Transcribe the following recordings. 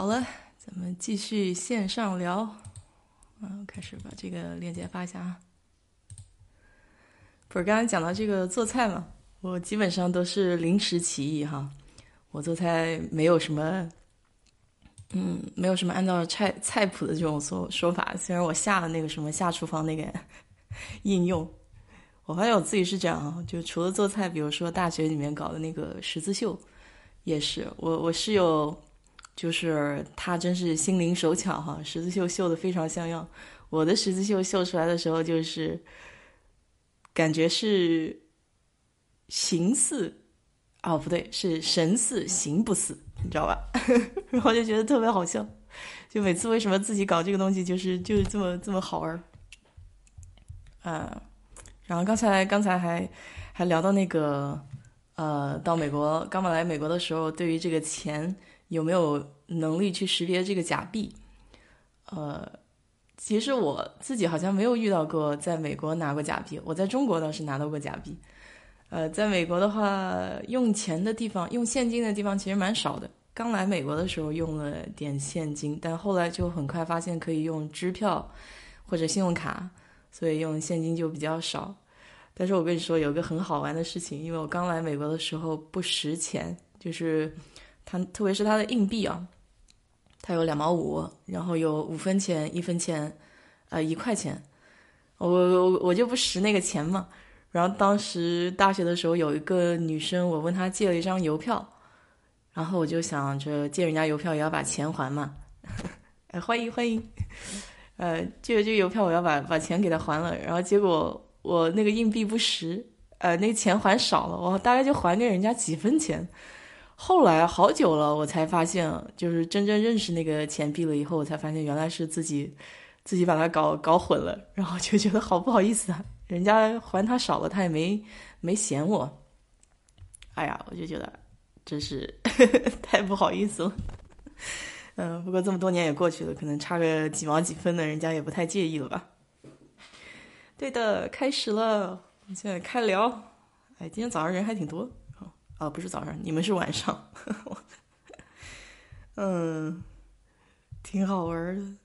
好了，咱们继续线上聊。嗯，开始把这个链接发一下啊。不是刚才讲到这个做菜嘛，我基本上都是临时起意哈。我做菜没有什么，嗯，没有什么按照菜菜谱的这种说说法。虽然我下了那个什么下厨房那个应用，我发现我自己是这样啊。就除了做菜，比如说大学里面搞的那个十字绣，也是我我室友，就是他真是心灵手巧哈，十字绣绣的非常像样。我的十字绣绣出来的时候，就是感觉是形似。哦，不对，是神似形不似，你知道吧？然后就觉得特别好笑，就每次为什么自己搞这个东西，就是就是这么这么好玩儿，啊。然后刚才刚才还还聊到那个呃，到美国刚来美国的时候，对于这个钱有没有能力去识别这个假币？呃，其实我自己好像没有遇到过在美国拿过假币，我在中国倒是拿到过假币。呃，在美国的话，用钱的地方、用现金的地方其实蛮少的。刚来美国的时候用了点现金，但后来就很快发现可以用支票或者信用卡，所以用现金就比较少。但是我跟你说，有个很好玩的事情，因为我刚来美国的时候不识钱，就是它，特别是它的硬币啊，它有两毛五，然后有五分钱、一分钱，呃，一块钱，我我我就不识那个钱嘛。然后当时大学的时候有一个女生，我问她借了一张邮票，然后我就想着借人家邮票也要把钱还嘛，哎，欢迎欢迎，呃，借了这个邮票我要把把钱给她还了，然后结果我那个硬币不识，呃，那个钱还少了，我大概就还给人家几分钱。后来好久了，我才发现，就是真正认识那个钱币了以后，我才发现原来是自己自己把它搞搞混了，然后就觉得好不好意思啊。人家还他少了，他也没没嫌我。哎呀，我就觉得真是 太不好意思了。嗯，不过这么多年也过去了，可能差个几毛几分的，人家也不太介意了吧。对的，开始了，现在开聊。哎，今天早上人还挺多。哦，不是早上，你们是晚上。嗯，挺好玩的。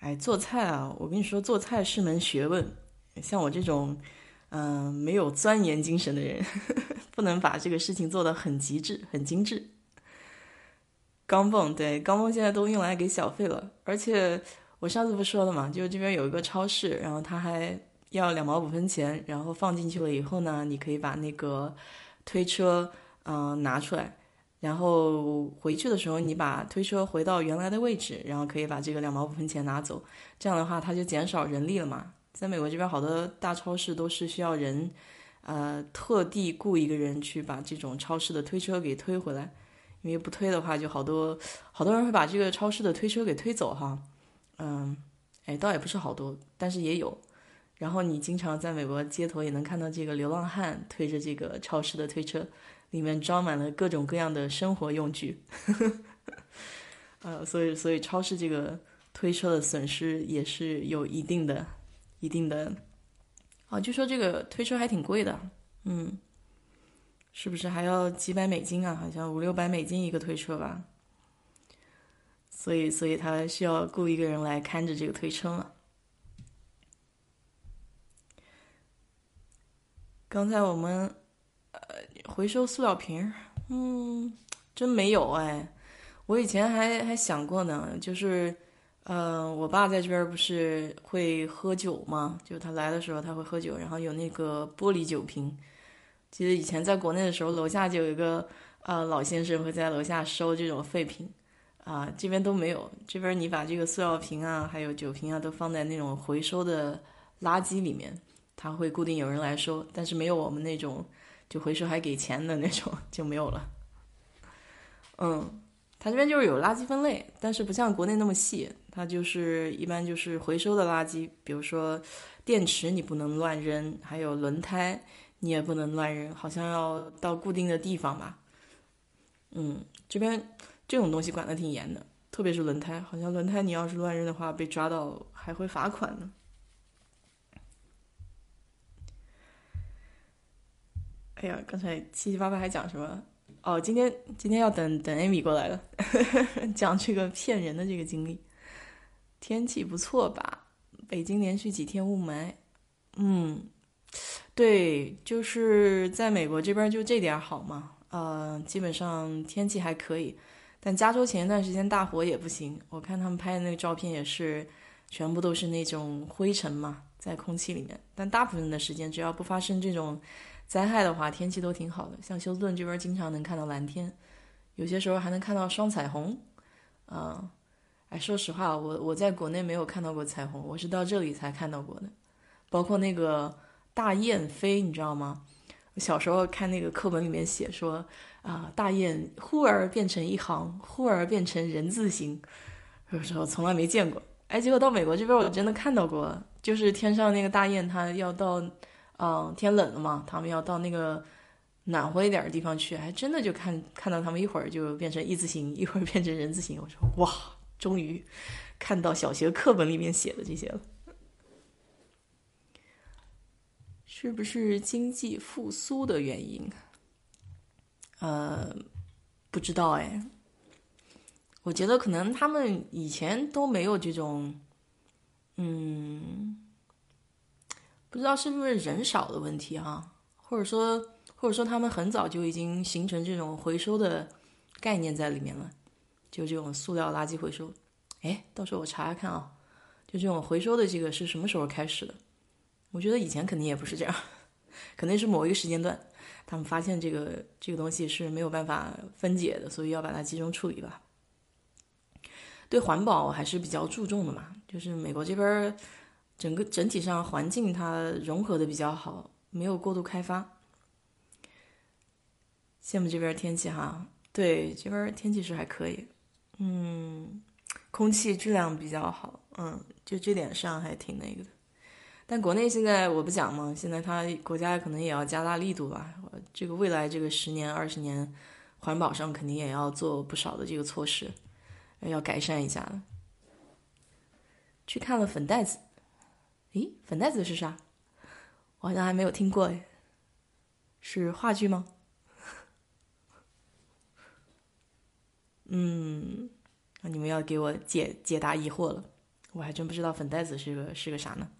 哎，做菜啊，我跟你说，做菜是门学问。像我这种，嗯，没有钻研精神的人，不能把这个事情做得很极致、很精致。钢镚对，钢镚现在都用来给小费了。而且我上次不说了嘛，就是这边有一个超市，然后他还要两毛五分钱，然后放进去了以后呢，你可以把那个推车嗯拿出来，然后回去的时候你把推车回到原来的位置，然后可以把这个两毛五分钱拿走。这样的话，它就减少人力了嘛。在美国这边，好多大超市都是需要人，呃，特地雇一个人去把这种超市的推车给推回来，因为不推的话，就好多好多人会把这个超市的推车给推走哈。嗯，哎，倒也不是好多，但是也有。然后你经常在美国街头也能看到这个流浪汉推着这个超市的推车，里面装满了各种各样的生活用具。呃，所以所以超市这个推车的损失也是有一定的。一定的，啊，据说这个推车还挺贵的，嗯，是不是还要几百美金啊？好像五六百美金一个推车吧。所以，所以他需要雇一个人来看着这个推车嘛。刚才我们呃回收塑料瓶，嗯，真没有哎，我以前还还想过呢，就是。嗯，我爸在这边不是会喝酒吗？就他来的时候他会喝酒，然后有那个玻璃酒瓶。记得以前在国内的时候，楼下就有一个呃老先生会在楼下收这种废品，啊，这边都没有。这边你把这个塑料瓶啊，还有酒瓶啊，都放在那种回收的垃圾里面，他会固定有人来收，但是没有我们那种就回收还给钱的那种 就没有了。嗯。它这边就是有垃圾分类，但是不像国内那么细。它就是一般就是回收的垃圾，比如说电池你不能乱扔，还有轮胎你也不能乱扔，好像要到固定的地方吧。嗯，这边这种东西管的挺严的，特别是轮胎，好像轮胎你要是乱扔的话，被抓到还会罚款呢。哎呀，刚才七七八八还讲什么？哦，今天今天要等等艾米过来了，讲这个骗人的这个经历。天气不错吧？北京连续几天雾霾。嗯，对，就是在美国这边就这点好嘛。呃，基本上天气还可以，但加州前一段时间大火也不行。我看他们拍的那个照片也是，全部都是那种灰尘嘛，在空气里面。但大部分的时间，只要不发生这种灾害的话，天气都挺好的。像休斯顿这边经常能看到蓝天，有些时候还能看到双彩虹。啊，哎，说实话，我我在国内没有看到过彩虹，我是到这里才看到过的。包括那个大雁飞，你知道吗？小时候看那个课本里面写说啊，大雁忽而变成一行，忽而变成人字形，有时候从来没见过。哎，结果到美国这边，我真的看到过，就是天上那个大雁，它要到，嗯，天冷了嘛，他们要到那个暖和一点的地方去，还真的就看看到他们一会儿就变成一字形，一会儿变成人字形。我说哇，终于看到小学课本里面写的这些了。是不是经济复苏的原因？呃，不知道哎。我觉得可能他们以前都没有这种，嗯，不知道是不是人少的问题哈，或者说，或者说他们很早就已经形成这种回收的概念在里面了，就这种塑料垃圾回收。哎，到时候我查查看啊，就这种回收的这个是什么时候开始的？我觉得以前肯定也不是这样，肯定是某一个时间段，他们发现这个这个东西是没有办法分解的，所以要把它集中处理吧。对环保还是比较注重的嘛，就是美国这边整个整体上环境它融合的比较好，没有过度开发。羡慕这边天气哈，对，这边天气是还可以，嗯，空气质量比较好，嗯，就这点上还挺那个的。但国内现在我不讲嘛，现在他国家可能也要加大力度吧。这个未来这个十年二十年，环保上肯定也要做不少的这个措施，要改善一下的。去看了粉袋子，咦，粉袋子是啥？我好像还没有听过哎，是话剧吗？嗯，那你们要给我解解答疑惑了，我还真不知道粉袋子是个是个啥呢。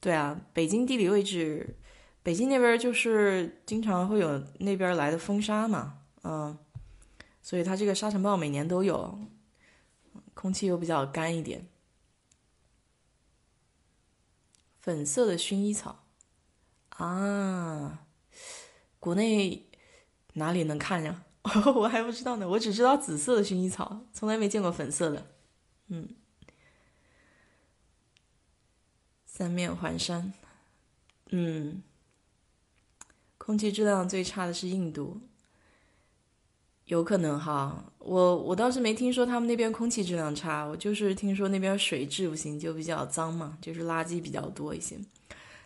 对啊，北京地理位置，北京那边就是经常会有那边来的风沙嘛，嗯，所以它这个沙尘暴每年都有，空气又比较干一点。粉色的薰衣草啊，国内哪里能看呀？我还不知道呢，我只知道紫色的薰衣草，从来没见过粉色的，嗯。三面环山，嗯，空气质量最差的是印度，有可能哈，我我倒是没听说他们那边空气质量差，我就是听说那边水质不行，就比较脏嘛，就是垃圾比较多一些，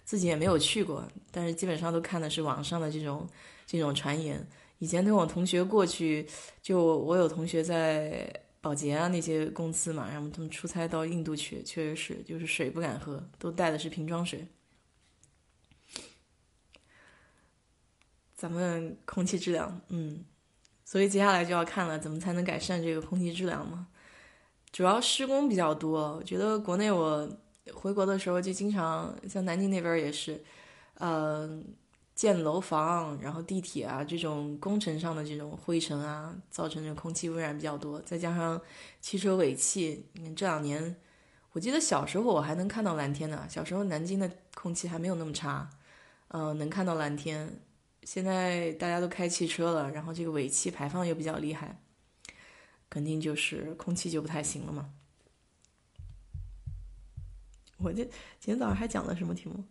自己也没有去过，但是基本上都看的是网上的这种这种传言。以前跟我同学过去，就我有同学在。保洁啊，那些公司嘛，然后他们出差到印度去，确实是，就是水不敢喝，都带的是瓶装水。咱们空气质量，嗯，所以接下来就要看了，怎么才能改善这个空气质量嘛？主要施工比较多，我觉得国内我回国的时候就经常，像南京那边也是，嗯。建楼房，然后地铁啊，这种工程上的这种灰尘啊，造成的空气污染比较多。再加上汽车尾气，你看这两年，我记得小时候我还能看到蓝天呢。小时候南京的空气还没有那么差，嗯，能看到蓝天。现在大家都开汽车了，然后这个尾气排放又比较厉害，肯定就是空气就不太行了嘛。我这今天早上还讲了什么题目？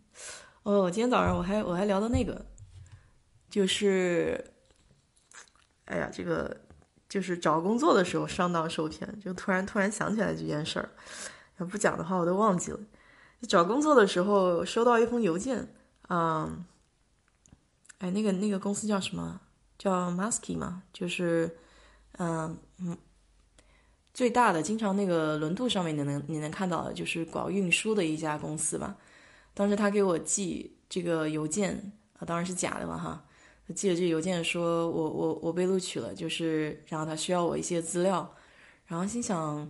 哦，今天早上我还我还聊到那个，就是，哎呀，这个就是找工作的时候上当受骗，就突然突然想起来这件事儿，要不讲的话我都忘记了。找工作的时候收到一封邮件，嗯，哎，那个那个公司叫什么？叫 Musky 嘛，就是，嗯嗯，最大的，经常那个轮渡上面你能你能看到的，就是搞运输的一家公司吧。当时他给我寄这个邮件啊，当然是假的嘛哈。寄了这个邮件说我我我被录取了，就是然后他需要我一些资料，然后心想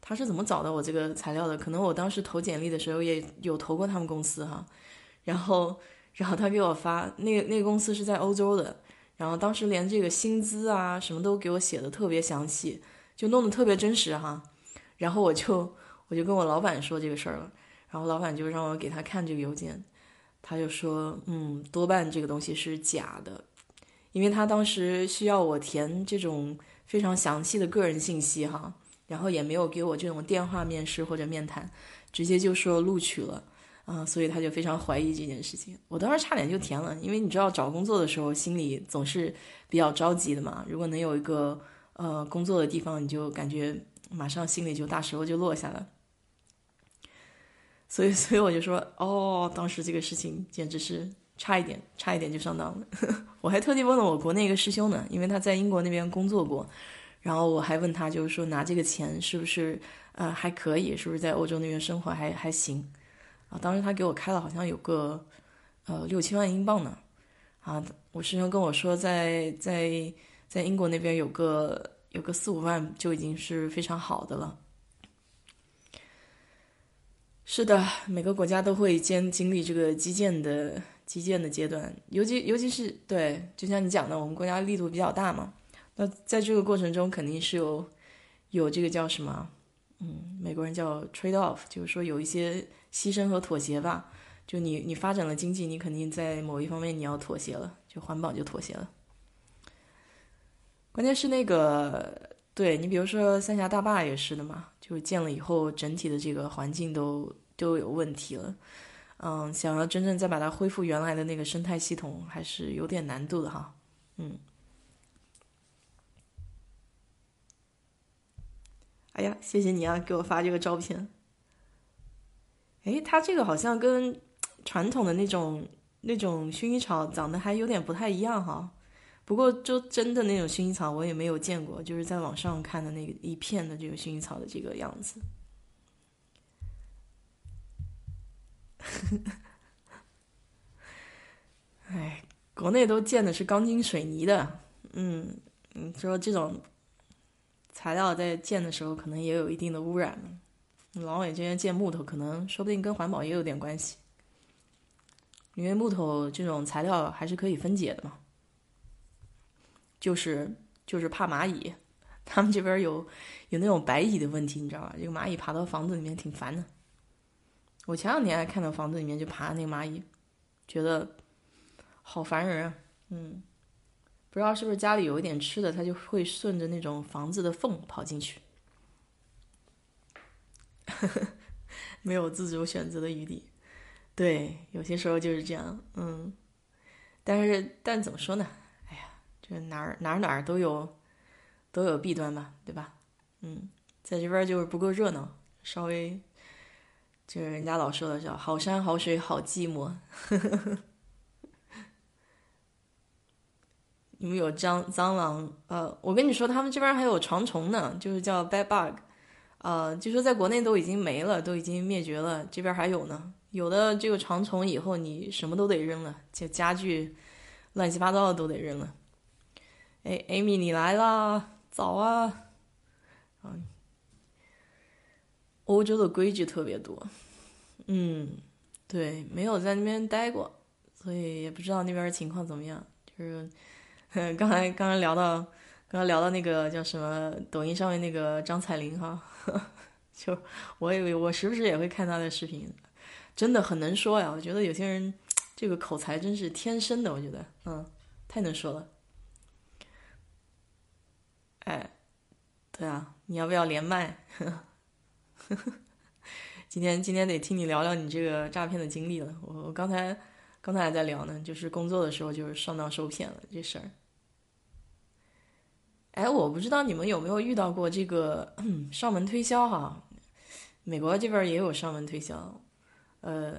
他是怎么找到我这个材料的？可能我当时投简历的时候也有投过他们公司哈，然后然后他给我发那个那个公司是在欧洲的，然后当时连这个薪资啊什么都给我写的特别详细，就弄得特别真实哈，然后我就我就跟我老板说这个事儿了。然后老板就让我给他看这个邮件，他就说：“嗯，多半这个东西是假的，因为他当时需要我填这种非常详细的个人信息哈，然后也没有给我这种电话面试或者面谈，直接就说录取了啊，所以他就非常怀疑这件事情。我当时差点就填了，因为你知道找工作的时候心里总是比较着急的嘛，如果能有一个呃工作的地方，你就感觉马上心里就大石头就落下了。”所以，所以我就说，哦，当时这个事情简直是差一点，差一点就上当了。我还特地问了我国内一个师兄呢，因为他在英国那边工作过，然后我还问他，就是说拿这个钱是不是呃还可以，是不是在欧洲那边生活还还行啊？当时他给我开了好像有个呃六七万英镑呢。啊，我师兄跟我说，在在在英国那边有个有个四五万就已经是非常好的了。是的，每个国家都会经经历这个基建的基建的阶段，尤其尤其是对，就像你讲的，我们国家力度比较大嘛。那在这个过程中，肯定是有有这个叫什么？嗯，美国人叫 trade off，就是说有一些牺牲和妥协吧。就你你发展了经济，你肯定在某一方面你要妥协了，就环保就妥协了。关键是那个，对你比如说三峡大坝也是的嘛，就建了以后，整体的这个环境都。都有问题了，嗯，想要真正再把它恢复原来的那个生态系统，还是有点难度的哈，嗯。哎呀，谢谢你啊，给我发这个照片。哎，它这个好像跟传统的那种那种薰衣草长得还有点不太一样哈。不过，就真的那种薰衣草我也没有见过，就是在网上看的那个一片的这个薰衣草的这个样子。哎，国内都建的是钢筋水泥的，嗯，你说这种材料在建的时候可能也有一定的污染。老伟这边建木头，可能说不定跟环保也有点关系，因为木头这种材料还是可以分解的嘛。就是就是怕蚂蚁，他们这边有有那种白蚁的问题，你知道吧？这个蚂蚁爬到房子里面挺烦的。我前两天还看到房子里面就爬那个蚂蚁，觉得好烦人啊。嗯，不知道是不是家里有一点吃的，它就会顺着那种房子的缝跑进去，呵 呵没有自主选择的余地。对，有些时候就是这样。嗯，但是但怎么说呢？哎呀，这哪儿哪儿哪儿都有都有弊端吧，对吧？嗯，在这边就是不够热闹，稍微。就是人家老说的叫“好山好水好寂寞”，呵呵呵你们有蟑蟑螂？呃，我跟你说，他们这边还有床虫呢，就是叫 bed bug，呃，就说在国内都已经没了，都已经灭绝了，这边还有呢。有的这个长虫以后你什么都得扔了，就家具乱七八糟的都得扔了。哎，Amy 你来啦，早啊！嗯。欧洲的规矩特别多，嗯，对，没有在那边待过，所以也不知道那边情况怎么样。就是，刚才刚才聊到，刚刚聊到那个叫什么，抖音上面那个张彩玲哈，就我以为我时不时也会看他的视频，真的很能说呀。我觉得有些人这个口才真是天生的，我觉得，嗯，太能说了。哎，对啊，你要不要连麦？今天今天得听你聊聊你这个诈骗的经历了。我我刚才刚才还在聊呢，就是工作的时候就是上当受骗了这事儿。哎，我不知道你们有没有遇到过这个 上门推销哈？美国这边也有上门推销，呃，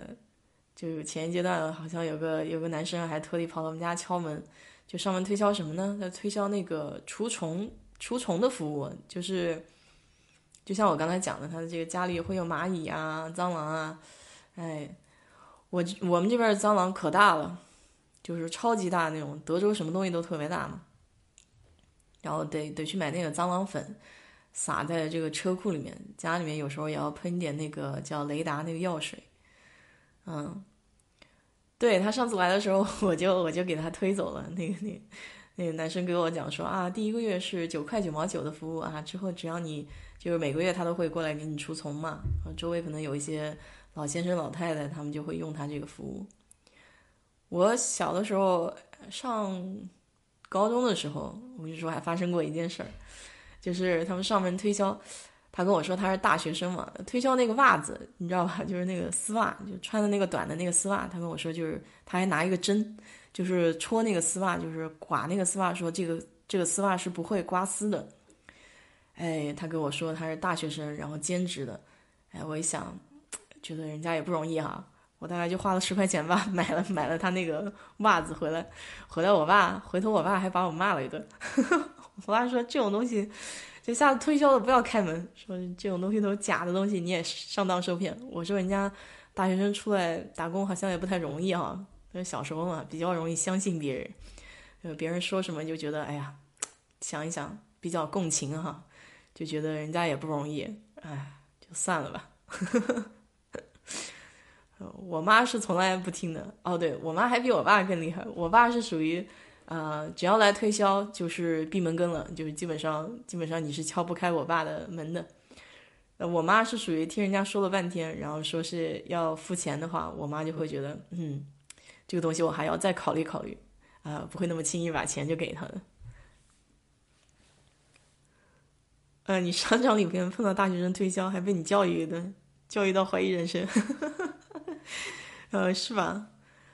就前一阶段好像有个有个男生还特地跑到我们家敲门，就上门推销什么呢？在推销那个除虫除虫的服务，就是。就像我刚才讲的，他的这个家里会有蚂蚁啊、蟑螂啊，哎，我我们这边蟑螂可大了，就是超级大那种，德州什么东西都特别大嘛。然后得得去买那个蟑螂粉，撒在这个车库里面。家里面有时候也要喷点那个叫雷达那个药水。嗯，对他上次来的时候，我就我就给他推走了。那个那那个男生给我讲说啊，第一个月是九块九毛九的服务啊，之后只要你就是每个月他都会过来给你除虫嘛。周围可能有一些老先生老太太，他们就会用他这个服务。我小的时候上。高中的时候，我跟你说还发生过一件事儿，就是他们上门推销，他跟我说他是大学生嘛，推销那个袜子，你知道吧？就是那个丝袜，就穿的那个短的那个丝袜。他跟我说，就是他还拿一个针，就是戳那个丝袜，就是刮那个丝袜，说这个这个丝袜是不会刮丝的。哎，他跟我说他是大学生，然后兼职的。哎，我一想，觉得人家也不容易哈。我大概就花了十块钱吧，买了买了他那个袜子回来，回来我爸回头我爸还把我骂了一顿。我爸说这种东西，就下次推销的不要开门，说这种东西都是假的东西，你也上当受骗。我说人家大学生出来打工好像也不太容易哈，小时候嘛比较容易相信别人，就别人说什么就觉得哎呀，想一想比较共情哈，就觉得人家也不容易，哎，就算了吧。我妈是从来不听的哦，对我妈还比我爸更厉害。我爸是属于，呃，只要来推销就是闭门羹了，就是基本上基本上你是敲不开我爸的门的。呃，我妈是属于听人家说了半天，然后说是要付钱的话，我妈就会觉得，嗯，这个东西我还要再考虑考虑，啊，不会那么轻易把钱就给他的。呃，你商场里边碰到大学生推销，还被你教育一顿，教育到怀疑人生。呃，是吧？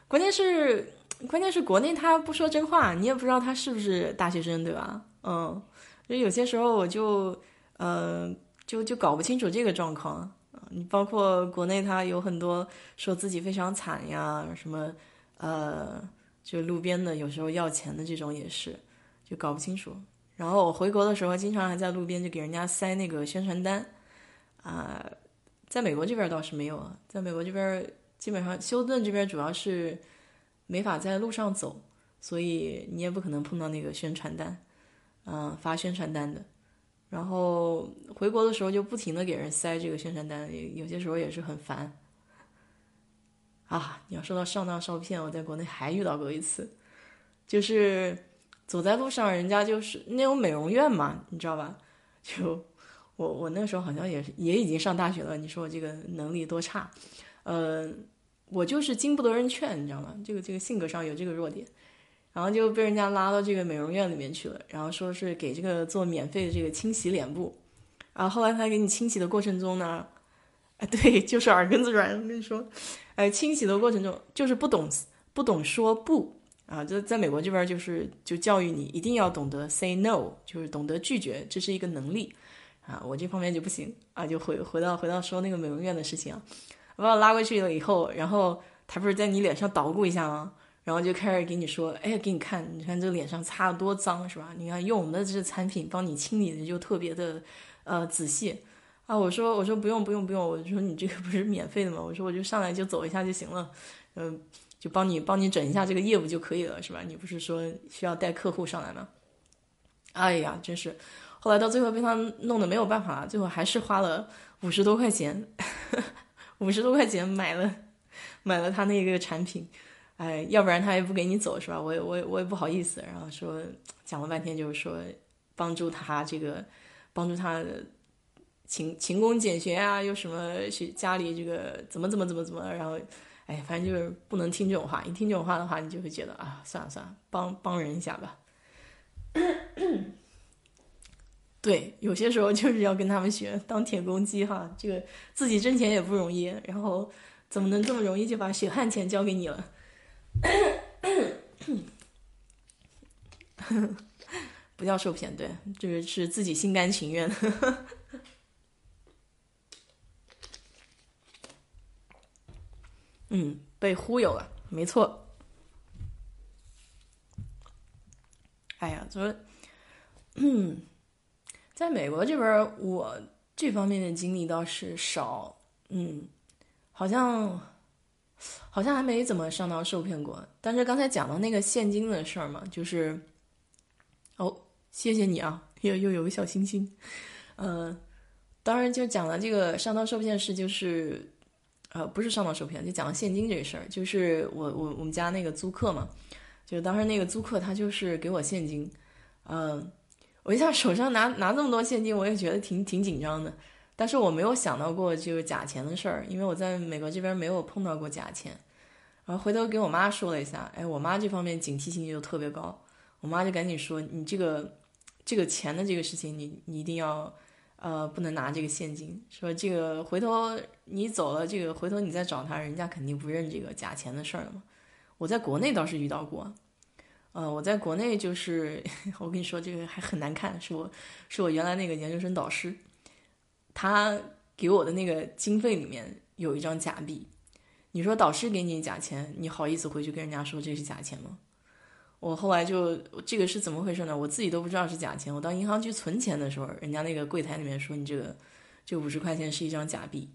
关键是，关键是国内他不说真话，你也不知道他是不是大学生，对吧？嗯，就有些时候我就，呃，就就搞不清楚这个状况你包括国内他有很多说自己非常惨呀，什么，呃，就路边的有时候要钱的这种也是，就搞不清楚。然后我回国的时候，经常还在路边就给人家塞那个宣传单，啊。在美国这边倒是没有啊，在美国这边基本上休顿这边主要是没法在路上走，所以你也不可能碰到那个宣传单，嗯，发宣传单的。然后回国的时候就不停的给人塞这个宣传单，有些时候也是很烦。啊，你要说到上当受骗，我在国内还遇到过一次，就是走在路上，人家就是那种美容院嘛，你知道吧？就。我我那时候好像也也已经上大学了，你说我这个能力多差，呃，我就是经不得人劝，你知道吗？这个这个性格上有这个弱点，然后就被人家拉到这个美容院里面去了，然后说是给这个做免费的这个清洗脸部，然后后来他给你清洗的过程中呢，哎，对，就是耳根子软，我跟你说，哎，清洗的过程中就是不懂不懂说不啊，就在美国这边就是就教育你一定要懂得 say no，就是懂得拒绝，这是一个能力。啊，我这方面就不行啊，就回回到回到说那个美容院的事情啊，把我拉过去了以后，然后他不是在你脸上捣鼓一下吗？然后就开始给你说，哎，给你看，你看这个脸上擦的多脏是吧？你看用我们的这产品帮你清理的就特别的呃仔细啊。我说我说不用不用不用，我说你这个不是免费的吗？我说我就上来就走一下就行了，嗯，就帮你帮你整一下这个业务就可以了是吧？你不是说需要带客户上来吗？哎呀，真是。后来到最后被他弄得没有办法，最后还是花了五十多块钱，五十多块钱买了买了他那个产品，哎，要不然他也不给你走是吧？我也我我也不好意思，然后说讲了半天就是说帮助他这个帮助他勤勤工俭学啊，又什么是家里这个怎么怎么怎么怎么，然后哎，反正就是不能听这种话，一听这种话的话，你就会觉得啊，算了算了，帮帮人一下吧。对，有些时候就是要跟他们学当铁公鸡哈，这个自己挣钱也不容易，然后怎么能这么容易就把血汗钱交给你了？不叫受骗，对，这个是自己心甘情愿。嗯，被忽悠了，没错。哎呀，就是？嗯。在美国这边，我这方面的经历倒是少，嗯，好像好像还没怎么上当受骗过。但是刚才讲到那个现金的事儿嘛，就是哦，谢谢你啊，又又有个小星星。嗯，当然就讲了这个上当受骗事，就是呃，不是上当受骗，就讲了现金这事儿。就是我我我们家那个租客嘛，就当时那个租客他就是给我现金，嗯，我一下手上拿拿这么多现金，我也觉得挺挺紧张的。但是我没有想到过就是假钱的事儿，因为我在美国这边没有碰到过假钱。然后回头给我妈说了一下，哎，我妈这方面警惕性就特别高，我妈就赶紧说：“你这个这个钱的这个事情，你你一定要呃不能拿这个现金，说这个回头你走了，这个回头你再找他，人家肯定不认这个假钱的事儿了嘛。”我在国内倒是遇到过，呃，我在国内就是 我跟你说这个还很难看，是我是我原来那个研究生导师。他给我的那个经费里面有一张假币，你说导师给你假钱，你好意思回去跟人家说这是假钱吗？我后来就这个是怎么回事呢？我自己都不知道是假钱。我到银行去存钱的时候，人家那个柜台里面说你这个这五十块钱是一张假币，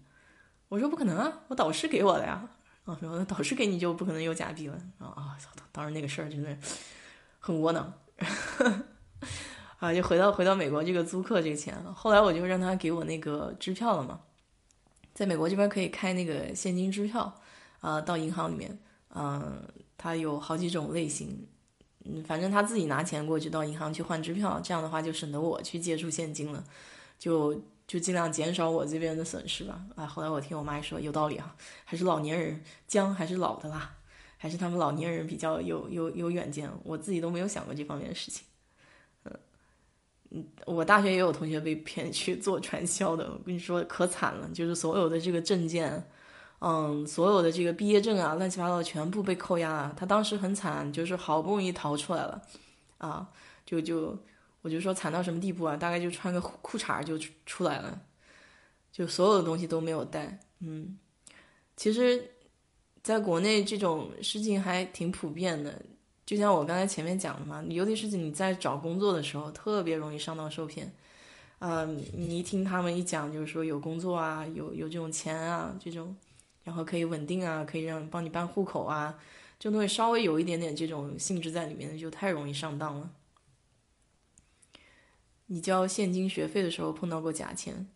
我说不可能啊，我导师给我的呀。啊，说那导师给你就不可能有假币了啊啊！当时那个事儿真的很窝囊。啊，就回到回到美国这个租客这个钱，后来我就让他给我那个支票了嘛，在美国这边可以开那个现金支票，啊，到银行里面，嗯，他有好几种类型，嗯，反正他自己拿钱过去到银行去换支票，这样的话就省得我去借出现金了，就就尽量减少我这边的损失吧。啊，后来我听我妈说有道理啊，还是老年人姜还是老的辣，还是他们老年人比较有有有远见，我自己都没有想过这方面的事情。嗯我大学也有同学被骗去做传销的，我跟你说可惨了，就是所有的这个证件，嗯，所有的这个毕业证啊，乱七八糟全部被扣押了。他当时很惨，就是好不容易逃出来了，啊，就就我就说惨到什么地步啊？大概就穿个裤衩就出来了，就所有的东西都没有带。嗯，其实，在国内这种事情还挺普遍的。就像我刚才前面讲的嘛，尤其是你在找工作的时候，特别容易上当受骗。嗯，你一听他们一讲，就是说有工作啊，有有这种钱啊，这种，然后可以稳定啊，可以让帮你办户口啊，这东西稍微有一点点这种性质在里面，就太容易上当了。你交现金学费的时候碰到过假钱？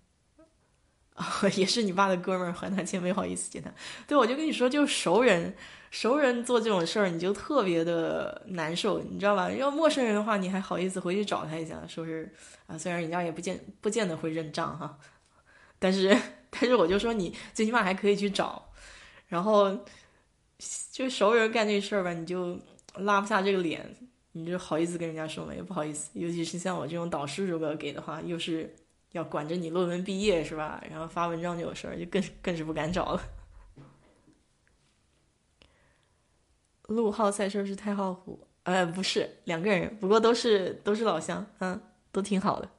啊，也是你爸的哥们儿还他钱，没好意思借他。对，我就跟你说，就是熟人，熟人做这种事儿，你就特别的难受，你知道吧？要陌生人的话，你还好意思回去找他一下，说是啊，虽然人家也不见不见得会认账哈，但是但是我就说你最起码还可以去找，然后就熟人干这事儿吧，你就拉不下这个脸，你就好意思跟人家说吗？也不好意思，尤其是像我这种导师，如果要给的话，又是。要管着你论文毕业是吧？然后发文章就有事儿，就更更是不敢找了。陆浩赛车是太浩虎，呃，不是两个人，不过都是都是老乡，嗯，都挺好的。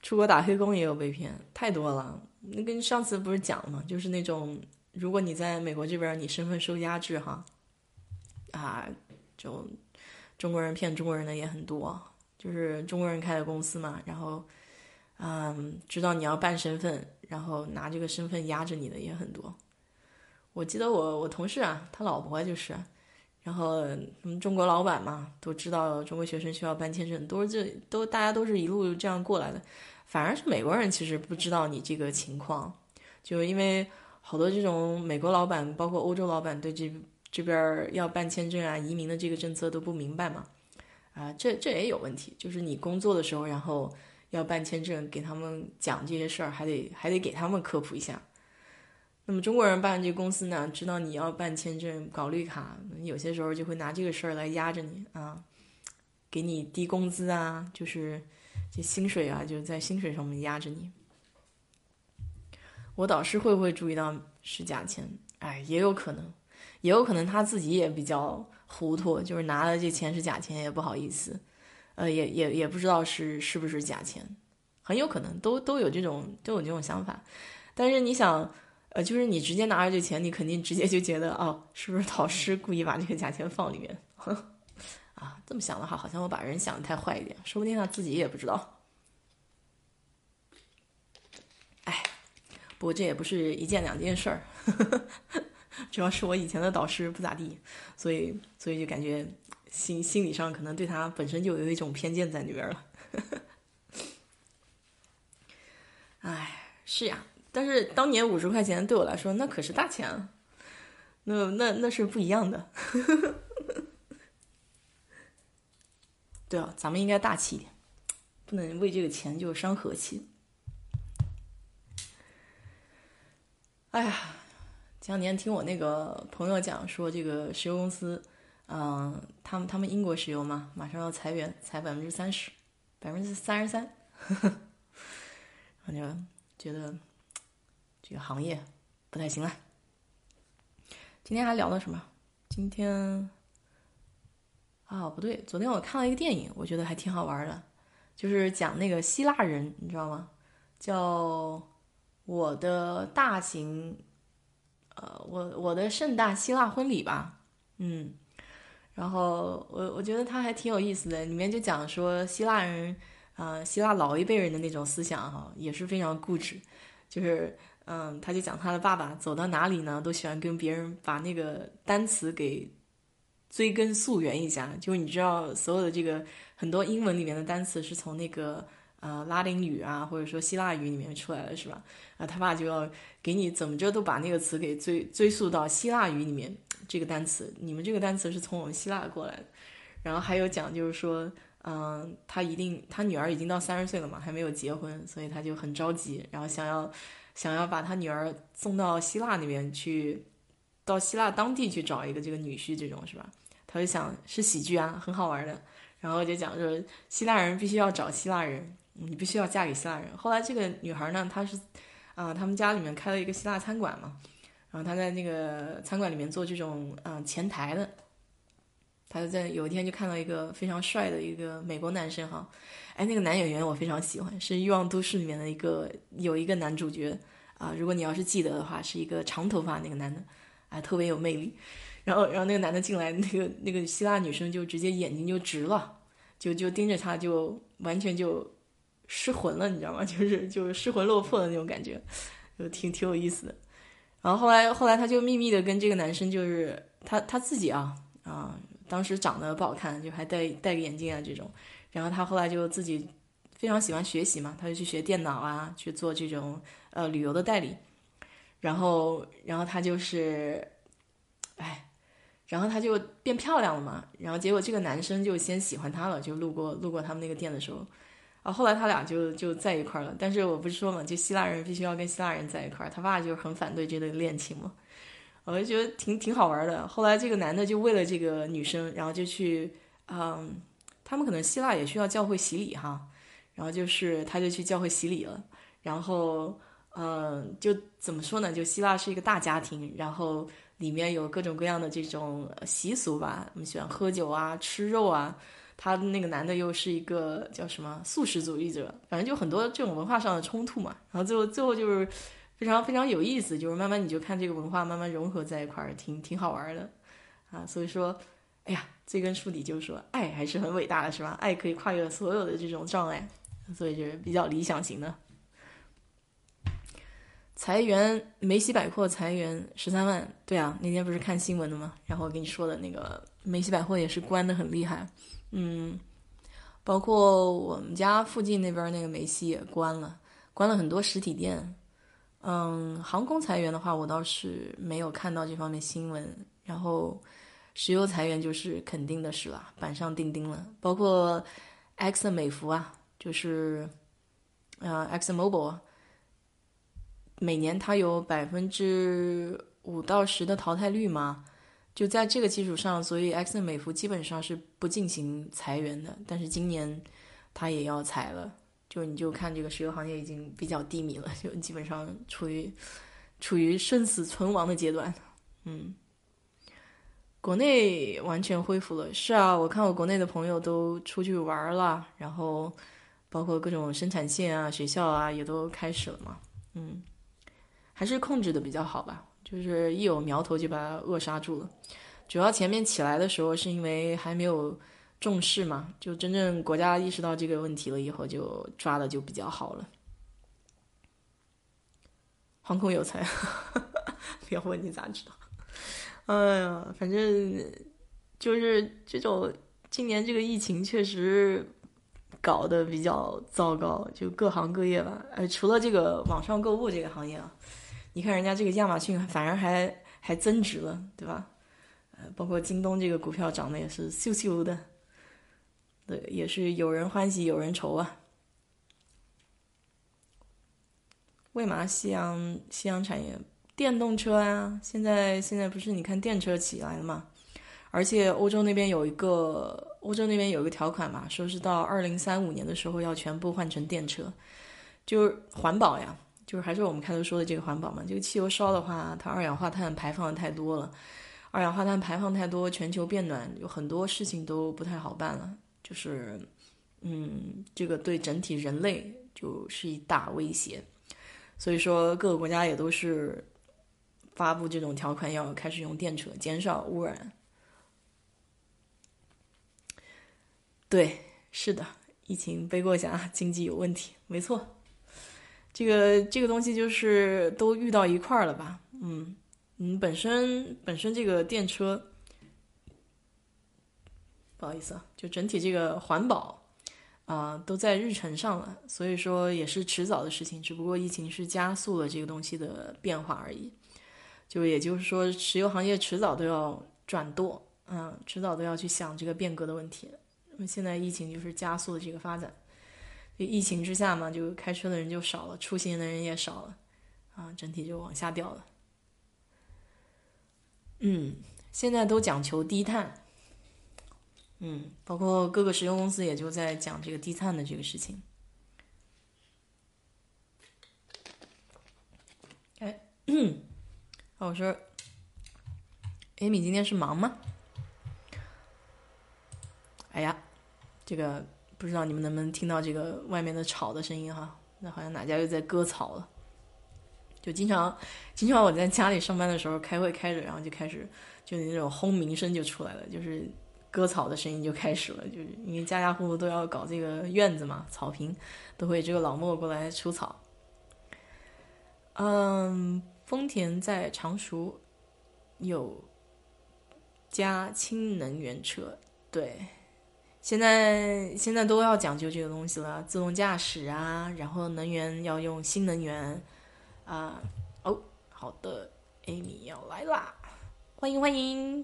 出国打黑工也有被骗，太多了。那跟上次不是讲了吗？就是那种如果你在美国这边，你身份受压制哈，啊，就中国人骗中国人的也很多，就是中国人开的公司嘛，然后。嗯，知道你要办身份，然后拿这个身份压着你的也很多。我记得我我同事啊，他老婆就是，然后，中国老板嘛，都知道中国学生需要办签证，都是这都大家都是一路这样过来的。反而是美国人其实不知道你这个情况，就因为好多这种美国老板，包括欧洲老板，对这这边要办签证啊、移民的这个政策都不明白嘛。啊，这这也有问题，就是你工作的时候，然后。要办签证，给他们讲这些事儿，还得还得给他们科普一下。那么中国人办这公司呢，知道你要办签证、搞绿卡，有些时候就会拿这个事儿来压着你啊，给你低工资啊，就是这薪水啊，就在薪水上面压着你。我导师会不会注意到是假钱？哎，也有可能，也有可能他自己也比较糊涂，就是拿了这钱是假钱，也不好意思。呃，也也也不知道是是不是假钱，很有可能都都有这种都有这种想法，但是你想，呃，就是你直接拿着这钱，你肯定直接就觉得哦，是不是导师故意把这个假钱放里面？啊，这么想的话，好像我把人想的太坏一点，说不定他自己也不知道。哎，不过这也不是一件两件事儿，主要是我以前的导师不咋地，所以所以就感觉心心理上可能对他本身就有一种偏见在里边了。哎，是呀，但是当年五十块钱对我来说那可是大钱，那那那是不一样的。对啊，咱们应该大气一点，不能为这个钱就伤和气。哎呀，前两天听我那个朋友讲说，这个石油公司，嗯，他们他们英国石油嘛，马上要裁员，裁百分之三十，百分之三十三，我就觉得这个行业不太行了。今天还聊了什么？今天啊，不对，昨天我看了一个电影，我觉得还挺好玩的，就是讲那个希腊人，你知道吗？叫。我的大型，呃，我我的盛大希腊婚礼吧，嗯，然后我我觉得他还挺有意思的，里面就讲说希腊人，啊，希腊老一辈人的那种思想哈，也是非常固执，就是，嗯，他就讲他的爸爸走到哪里呢，都喜欢跟别人把那个单词给追根溯源一下，就是你知道所有的这个很多英文里面的单词是从那个。呃，拉丁语啊，或者说希腊语里面出来的是吧？啊，他爸就要给你怎么着都把那个词给追追溯到希腊语里面，这个单词，你们这个单词是从我们希腊过来的。然后还有讲就是说，嗯，他一定他女儿已经到三十岁了嘛，还没有结婚，所以他就很着急，然后想要想要把他女儿送到希腊那边去，到希腊当地去找一个这个女婿，这种是吧？他就想是喜剧啊，很好玩的。然后就讲说，希腊人必须要找希腊人。你必须要嫁给希腊人。后来这个女孩呢，她是，啊，他们家里面开了一个希腊餐馆嘛，然后她在那个餐馆里面做这种嗯前台的。她就在有一天就看到一个非常帅的一个美国男生哈，哎，那个男演员我非常喜欢，是《欲望都市》里面的一个有一个男主角啊，如果你要是记得的话，是一个长头发那个男的，啊，特别有魅力。然后，然后那个男的进来，那个那个希腊女生就直接眼睛就直了，就就盯着他，就完全就。失魂了，你知道吗？就是就是失魂落魄的那种感觉，就挺挺有意思的。然后后来后来他就秘密的跟这个男生，就是他他自己啊啊，当时长得不好看，就还戴戴个眼镜啊这种。然后他后来就自己非常喜欢学习嘛，他就去学电脑啊，去做这种呃旅游的代理。然后然后他就是，哎，然后他就变漂亮了嘛。然后结果这个男生就先喜欢他了，就路过路过他们那个店的时候。啊，后来他俩就就在一块儿了，但是我不是说嘛，就希腊人必须要跟希腊人在一块儿，他爸就很反对这对恋情嘛，我就觉得挺挺好玩的。后来这个男的就为了这个女生，然后就去，嗯，他们可能希腊也需要教会洗礼哈，然后就是他就去教会洗礼了，然后，嗯，就怎么说呢？就希腊是一个大家庭，然后里面有各种各样的这种习俗吧，我们喜欢喝酒啊，吃肉啊。他那个男的又是一个叫什么素食主义者，反正就很多这种文化上的冲突嘛。然后最后最后就是非常非常有意思，就是慢慢你就看这个文化慢慢融合在一块儿，挺挺好玩的啊。所以说，哎呀，追根溯底就是说，爱还是很伟大的，是吧？爱可以跨越所有的这种障碍，所以就是比较理想型的。裁员，梅西百货裁员十三万，对啊，那天不是看新闻的吗？然后跟你说的那个梅西百货也是关的很厉害。嗯，包括我们家附近那边那个梅西也关了，关了很多实体店。嗯，航空裁员的话，我倒是没有看到这方面新闻。然后，石油裁员就是肯定的事了，板上钉钉了。包括 X 美孚啊，就是呃 X Mobile，每年它有百分之五到十的淘汰率嘛。就在这个基础上，所以 X 美孚基本上是不进行裁员的。但是今年，它也要裁了。就你就看这个石油行业已经比较低迷了，就基本上处于处于生死存亡的阶段。嗯，国内完全恢复了。是啊，我看我国内的朋友都出去玩了，然后包括各种生产线啊、学校啊也都开始了嘛。嗯，还是控制的比较好吧。就是一有苗头就把它扼杀住了，主要前面起来的时候是因为还没有重视嘛，就真正国家意识到这个问题了以后，就抓的就比较好了。航空有才，别问你咋知道？哎呀，反正就是这种今年这个疫情确实搞得比较糟糕，就各行各业吧。哎，除了这个网上购物这个行业啊，你看人家这个亚马逊反而还还增值了，对吧？呃，包括京东这个股票涨得也是咻咻的，对，也是有人欢喜有人愁啊。为嘛夕阳夕阳产业电动车啊？现在现在不是你看电车起来了嘛？而且欧洲那边有一个欧洲那边有一个条款嘛，说是到二零三五年的时候要全部换成电车，就是环保呀，就是还是我们开头说的这个环保嘛。这个汽油烧的话，它二氧化碳排放的太多了，二氧化碳排放太多，全球变暖，有很多事情都不太好办了。就是嗯，这个对整体人类就是一大威胁。所以说，各个国家也都是发布这种条款，要开始用电车，减少污染。对，是的，疫情背过侠，经济有问题，没错。这个这个东西就是都遇到一块儿了吧？嗯嗯，本身本身这个电车，不好意思啊，就整体这个环保。啊，都在日程上了，所以说也是迟早的事情，只不过疫情是加速了这个东西的变化而已。就也就是说，石油行业迟早都要转舵，嗯，迟早都要去想这个变革的问题。那么现在疫情就是加速的这个发展，疫情之下嘛，就开车的人就少了，出行的人也少了，啊，整体就往下掉了。嗯，现在都讲求低碳。嗯，包括各个石油公司也就在讲这个低碳的这个事情。哎，我说，艾米今天是忙吗？哎呀，这个不知道你们能不能听到这个外面的吵的声音哈？那好像哪家又在割草了？就经常，经常我在家里上班的时候开会开着，然后就开始就那种轰鸣声就出来了，就是。割草的声音就开始了，就是因为家家户户都要搞这个院子嘛，草坪都会这个老莫过来除草。嗯，丰田在常熟有加氢能源车，对，现在现在都要讲究这个东西了，自动驾驶啊，然后能源要用新能源啊。哦，好的，Amy 要来啦，欢迎欢迎。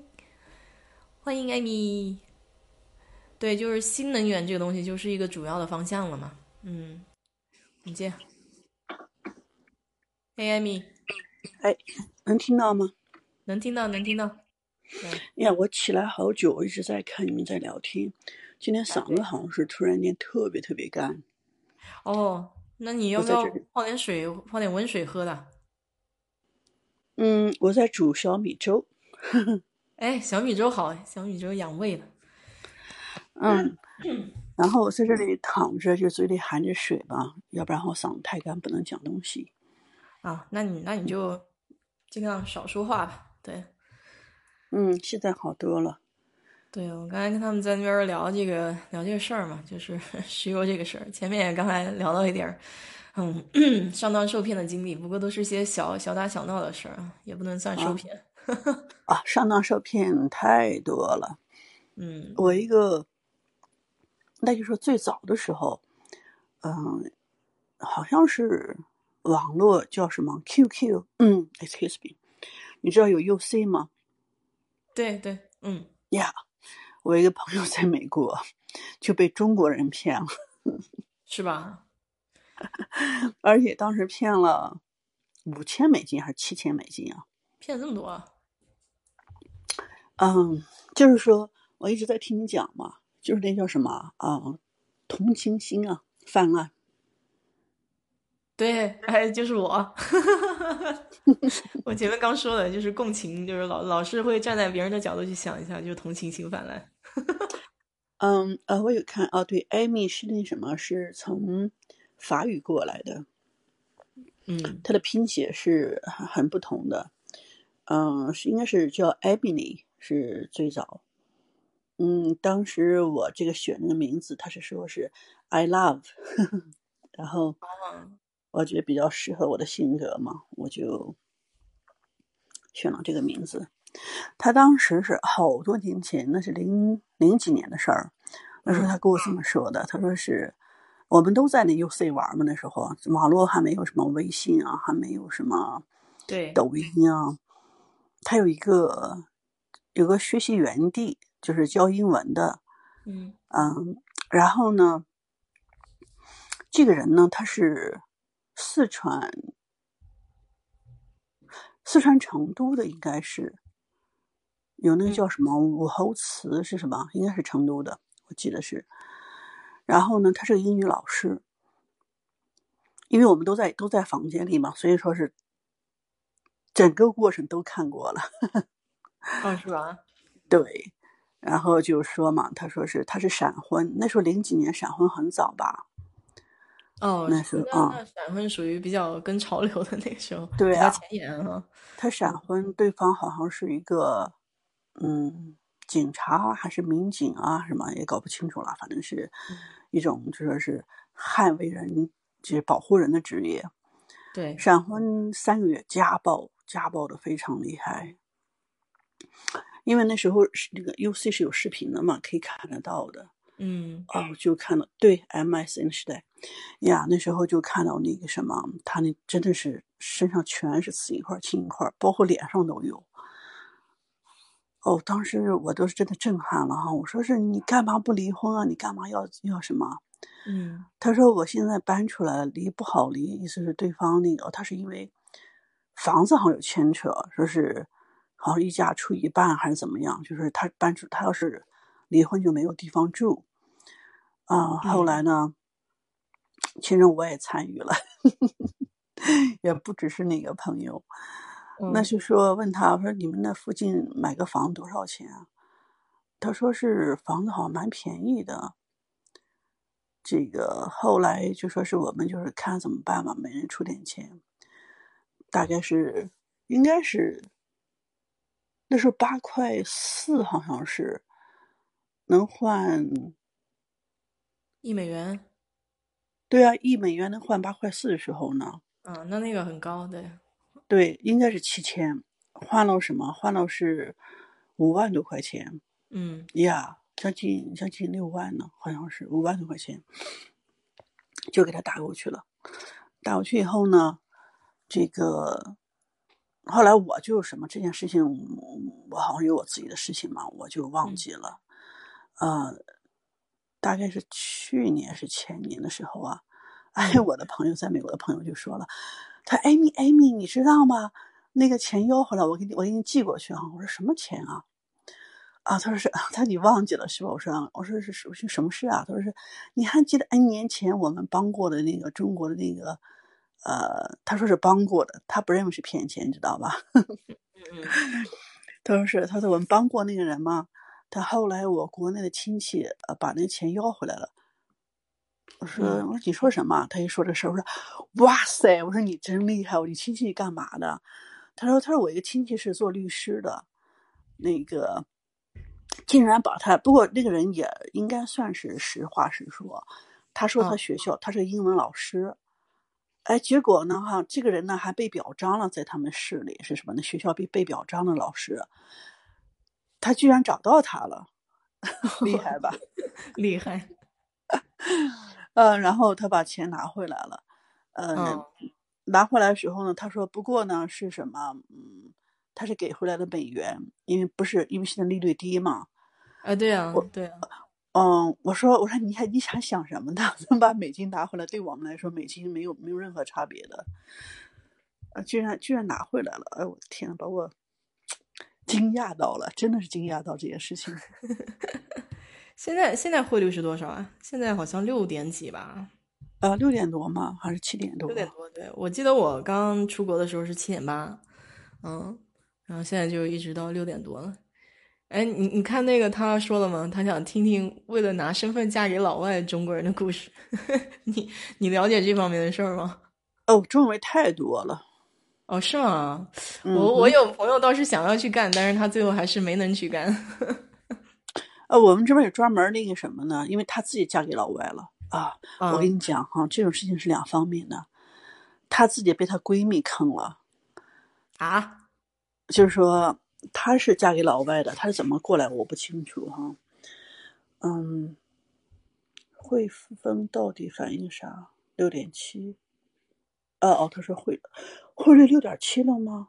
欢迎艾米，对，就是新能源这个东西就是一个主要的方向了嘛。嗯，你接。哎，艾米，哎，能听到吗？能听到，能听到。呀，我起来好久，我一直在看你们在聊天。今天嗓子好像是突然间特别特别干。哦，那你要不要放点水，放点温水喝的？嗯，我在煮小米粥。哎，小米粥好，小米粥养胃的。嗯，然后我在这里躺着，就嘴里含着水吧，要不然我嗓子太干，不能讲东西。啊，那你那你就尽量少说话吧。对，嗯，现在好多了。对，我刚才跟他们在那边聊这个聊这个事儿嘛，就是 石油这个事儿。前面也刚才聊到一点儿，嗯，上当受骗的经历，不过都是些小小打小闹的事儿啊，也不能算受骗。啊，上当受骗太多了。嗯，我一个，那就说最早的时候，嗯，好像是网络叫什么 QQ，嗯，excuse me，你知道有 UC 吗？对对，嗯，呀，我一个朋友在美国就被中国人骗了，是吧？而且当时骗了五千美金还是七千美金啊？骗这么多？嗯，就是说，我一直在听你讲嘛，就是那叫什么啊，同情心啊泛滥。对，哎，就是我。我前面刚说的，就是共情，就是老老是会站在别人的角度去想一下，就是同情心泛滥。嗯，呃，我有看哦，对，Amy 是那什么，是从法语过来的。嗯，它的拼写是很不同的。嗯，是应该是叫 Ebony。是最早，嗯，当时我这个选那个名字，他是说是 I love，然后我觉得比较适合我的性格嘛，我就选了这个名字。他当时是好多年前，那是零零几年的事儿。那时候他跟我这么说的，他说是我们都在那 UC 玩嘛，那时候网络还没有什么微信啊，还没有什么对抖音啊。他有一个有个学习园地，就是教英文的。嗯嗯，然后呢，这个人呢，他是四川四川成都的，应该是有那个嗯叫什么武侯祠是什么？应该是成都的，我记得是。然后呢，他是个英语老师，因为我们都在都在房间里嘛，所以说是整个过程都看过了。哦，是吧？对，然后就说嘛，他说是他是闪婚，那时候零几年闪婚很早吧？哦，那是那啊闪婚属于比较跟潮流的那个时候，对啊比较前沿哈。他闪婚，对方好像是一个嗯警察还是民警啊，什么也搞不清楚了，反正是一种就说是捍卫人，就是保护人的职业。对，闪婚三个月，家暴，家暴的非常厉害。因为那时候是那个 UC 是有视频的嘛，可以看得到的。嗯哦，就看到对 MSN 时代呀，那时候就看到那个什么，他那真的是身上全是刺一块青一块，包括脸上都有。哦，当时我都是真的震撼了哈！我说是你干嘛不离婚啊？你干嘛要要什么？嗯他说我现在搬出来了，离不好离，意思是对方那个他是因为房子好像有牵扯，说是好像一家出一半还是怎么样，就是他搬出他要是离婚就没有地方住。啊，后来呢，其实我也参与了，也不只是那个朋友。那嗯就说问他，我说你们那附近买个房多少钱啊？他说是房子好像蛮便宜的。这个后来就说是我们就是看怎么办吧，每人出点钱，大概是应该是那时候八块四好像是能换，一美元，对啊，一美元能换八块四的时候呢，嗯，那那个很高，对，对，应该是七千，换了什么？换了是五万多块钱。嗯呀，将近将近六万呢，好像是五万多块钱，就给他打过去了。打过去以后呢，这个后来我就什么这件事情，我好像有我自己的事情嘛，我就忘嗯记了。呃，大概是去年是前年的时候啊，哎，我的朋友在美国的朋友就说了，他艾米艾米，你知道吗？那个钱要回来，我给你我给你寄过去啊。我说什么钱啊？啊，他说是，他说你忘记了是吧？我说啊我说是是是什么事啊？他说是，你还记得 N 年前我们帮过的那个中国的那个，呃，他说是帮过的，他不认为是骗钱，你知道吧？他说是，他说我们帮过那个人嘛，他后来我国内的亲戚呃把那个钱要回来了。我说嗯我说你说什么？他一说这事儿，我说哇塞，我说你真厉害，我说你亲戚干嘛的？他说他说我一个亲戚是做律师的，那个竟然把他，不过那个人也应该算是实话实说，他说他嗯学校、他是个英文老师，哎，结果呢哈，这个人呢还被表彰了，在他们市里是什么呢？学校被被表彰的老师，他居然找到他了，厉害吧？厉害，呃，然后他把钱拿回来了，呃，嗯拿回来的时候呢，他说不过呢是什么？嗯，他是给回来的美元，因为不是因为现在利率低嘛。啊，对啊，对啊，嗯，我说我说你还你想想什么呢？能把美金拿回来，对我们来说美金没有没有任何差别的。啊，居然居然拿回来了，哎，我的天，把我惊讶到了，真的是惊讶到这件事情。现在现在汇率是多少啊？现在好像六点几吧，呃，六点多吗？还是七点多？六点多。对，我记得我刚出国的时候是七点八，嗯，然后现在就一直到六点多了。哎，你你看那个他说了吗？他想听听为了拿身份嫁给老外中国人的故事。你你了解这方面的事儿吗？哦，中维太多了。哦，是吗？嗯我我有朋友倒是想要去干，但是他最后还是没能去干。呃，我们这边有专门那个什么呢？因为她自己嫁给老外了啊。啊我跟你讲哈，这种事情是两方面的，她自己被她闺蜜坑了，啊，就是说她是嫁给老外的，她是怎么过来我不清楚哈。嗯，汇丰到底反映啥？六点七。哦哦，他说汇汇率六点七了吗？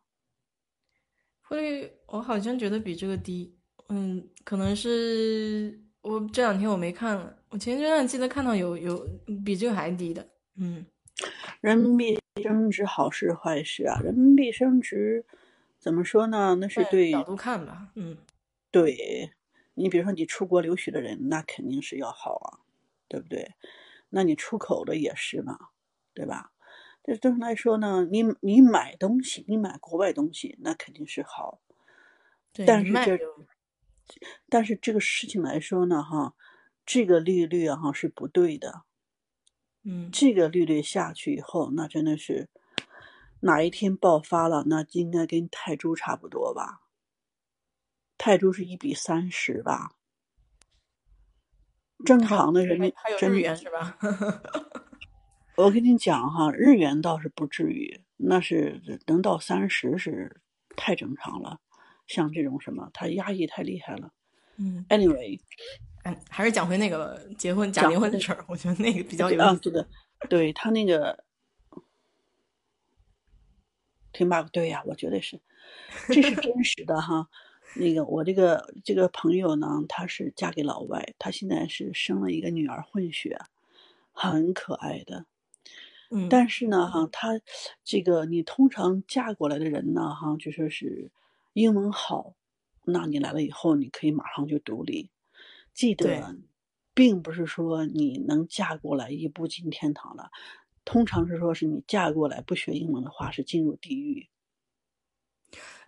汇率我好像觉得比这个低。嗯，可能是我这两天我没看了，我前一段记得看到有有比这个还低的。嗯，人民币升值好事坏事啊？人民币升值怎么说呢？那是对角度看吧。嗯，对。你比如说，你出国留学的人，那肯定是要好啊，对不对？那你出口的也是嘛，对吧？这正常来说呢，你你买东西，你买国外东西，那肯定是好。但是这，但是这个事情来说呢，哈，这个利率啊，哈是不对的。嗯，这个利率下去以后，那真的是哪一天爆发了，那应该跟泰铢差不多吧？泰铢是一比三十吧？正常的人民还有日元是吧？我跟你讲哈，日元倒是不至于，那是能到三十是太正常了。像这种什么，他压抑太厉害了。嗯，anyway，嗯，还是讲回那个结婚假离婚的事儿，我觉得那个比较有意思。这个，对他那个挺吧？对呀，我觉得是，这是真实的哈。那个我这个这个朋友呢，她是嫁给老外，她现在是生了一个女儿混血，很可爱的。嗯，但是呢，哈，他这个你通常嫁过来的人呢，哈，就说是英文好，那你来了以后，你可以马上就独立。记得，并不是说你能嫁过来一步进天堂了，通常是说是你嫁过来不学英文的话，是进入地狱。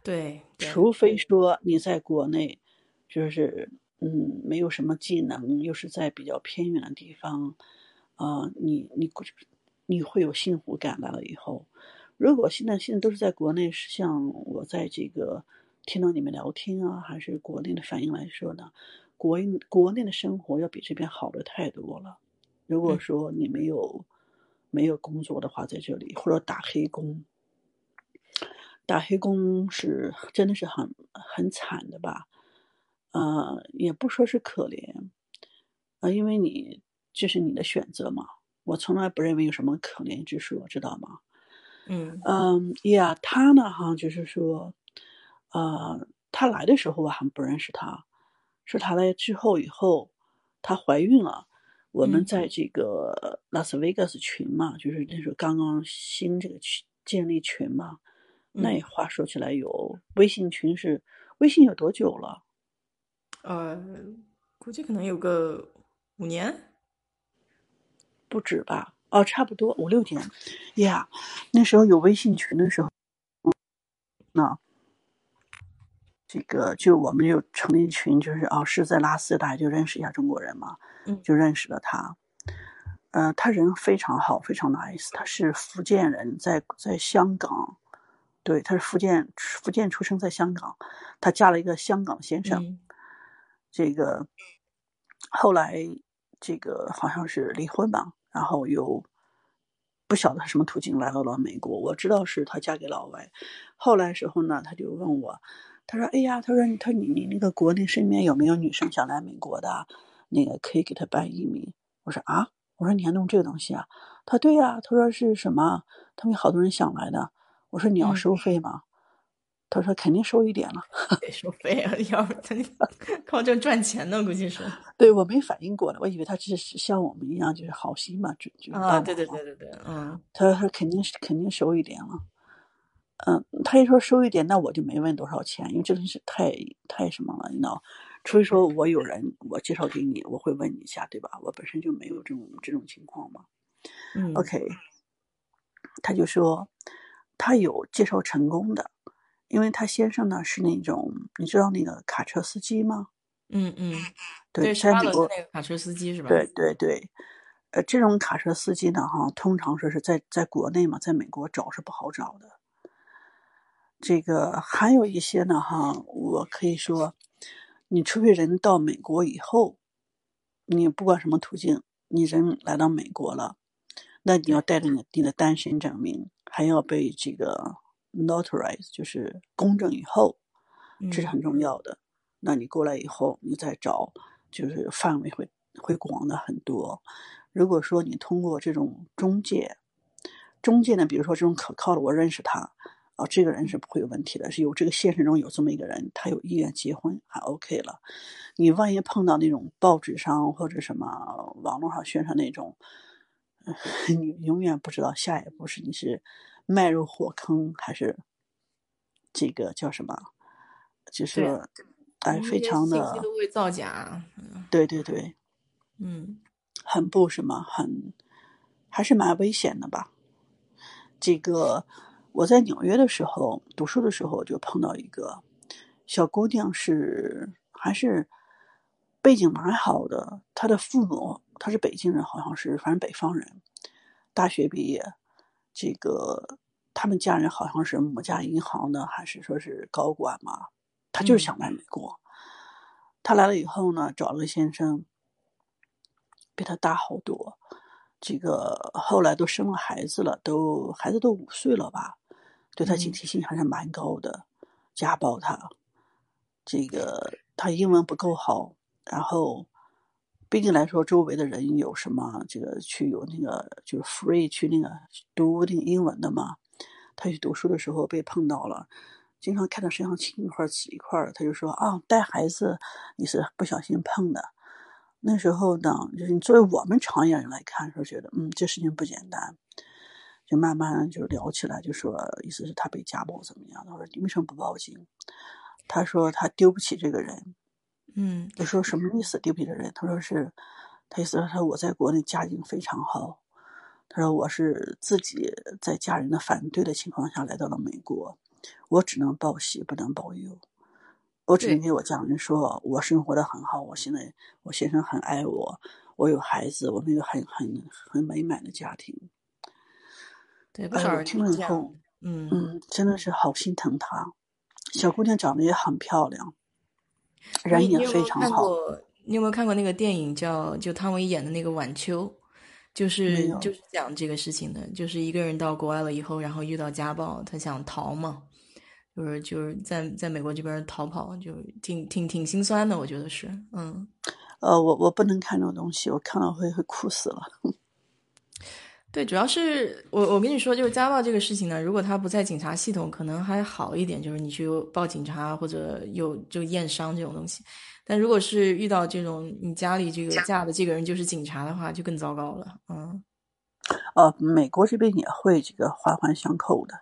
对，除非说你在国内，就是嗯，没有什么技能，又是在比较偏远的地方，啊，你你你会有幸福感来了以后。如果现在现在都是在国内，是像我在这个听到你们聊天啊，还是国内的反应来说呢，国国内的生活要比这边好的太多了。如果说你没有没有工作的话，在这里或者打黑工。打黑工是真的是很很惨的吧？呃，也不说是可怜，啊，因为你这是你的选择嘛。我从来不认为有什么可怜之处，知道吗？嗯嗯呀，他呢哈，就是说，呃，他来的时候我还不认识他，是他来之后以后，她怀孕了。我们在这个拉斯维加斯群嘛，就是那时候刚刚新这个群建立群嘛。那话说起来，有微信群是微信有多久了？呃，估计可能有个五年，不止吧？哦，差不多五六年。呀，那时候有微信群的时候，那这个就我们就成立群，就是哦，是在拉斯，大家就认识一下中国人嘛，就认识了他。呃，他人非常好，非常 nice。他是福建人，在在香港。对，他是福建福建出生，在香港，他嫁了一个香港先生，这个后来这个好像是离婚吧，然后又不晓得什么途径来到了美国。我知道是她嫁给老外，后来时候呢，他就问我，他说：“哎呀，他说他你你那个国内身边有没有女生想来美国的？那个可以给她办移民。”我说：“啊，我说你还弄这个东西啊？”他对呀，他说是什么？他们有好多人想来的。我说你要收费吗？他说肯定收一点了，得收费啊！要不他靠这赚钱呢，估计是。对我没反应过来，我以为他只是像我们一样，就是好心嘛，就就啊，对对对对对，嗯。他说肯定是肯定收一点了，嗯，他一说收一点，那我就没问多少钱，因为这东西太太什么了，你知道？除非说我有人我介绍给你，我会问你一下，对吧？我本身就没有这种这种情况嘛。嗯。OK，他就说。他有介绍成功的，因为他先生呢是那种你知道那个卡车司机吗？嗯嗯，对，在美国那个卡车司机是吧？对对对，呃，这种卡车司机呢，哈，通常说是在在国内嘛，在美国找是不好找的。这个还有一些呢，哈，我可以说，你除非人到美国以后，你不管什么途径，你人来到美国了，那你要带着你你的单身证明。还要被这个 notarize，就是公证以后，这是很重要的。那你过来以后，你再找，就是范围会会广的很多。如果说你通过这种中介，中介呢，比如说这种可靠的，我认识他，啊，这个人是不会有问题的，是有这个现实中有这么一个人，他有意愿结婚，还 OK 了。你万一碰到那种报纸上或者什么网络上宣传那种，你永远不知道下一步是你是迈入火坑还是这个叫什么，就是哎，非常的都会造假。对对对，嗯，很不什么，很还是蛮危险的吧。这个我在纽约的时候读书的时候就碰到一个小姑娘，是还是背景蛮好的。她的父母她是北京人，好像是反正北方人，大学毕业。这个他们家人好像是某家银行的，还是说是高管嘛。他就是想来美国。他来了以后呢，找了个先生，比他大好多。这个后来都生了孩子了，都孩子都五岁了吧？对他警惕性还是蛮高的，家暴他。这个他英文不够好，然后毕竟来说，周围的人有什么这个去有那个就是 free 去那个读那个英文的嘛？他去读书的时候被碰到了。经常看到身上青一块紫一块的，他就说啊，带孩子你是不小心碰的。那时候呢，就是你作为我们常业人来看，说觉得嗯，这事情不简单，就慢慢就聊起来，就说意思是他被家暴怎么样？他说你为什么不报警？他说他丢不起这个人。嗯，我说什么意思？丢不起这人？他说是，他意思他说我在国内家境非常好，他说我是自己在家人的反对的情况下来到了美国。我只能报喜，不能报忧。我只能给我家人说，我生活的很好。我现在，我先生很爱我，我有孩子，我们有很很很美满的家庭。对，不少人听了以后，嗯嗯，真的是好心疼她。小姑娘长得也很漂亮，人也非常好。你有没有看过那个电影叫就汤唯演的那个《晚秋》？就是就是讲这个事情的，就是一个人到国外了以后，然后遇到家暴，他想逃嘛，就是就是在在美国这边逃跑，就挺挺挺心酸的，我觉得是，嗯，呃，我我不能看这种东西，我看了会会哭死了。对，主要是我我跟你说，就是家暴这个事情呢，如果他不在警察系统，可能还好一点，就是你去报警察或者有就验伤这种东西。但如果是遇到这种你家里这个嫁的这个人就是警察的话，就更糟糕了。嗯，呃，美国这边也会这个环环相扣的，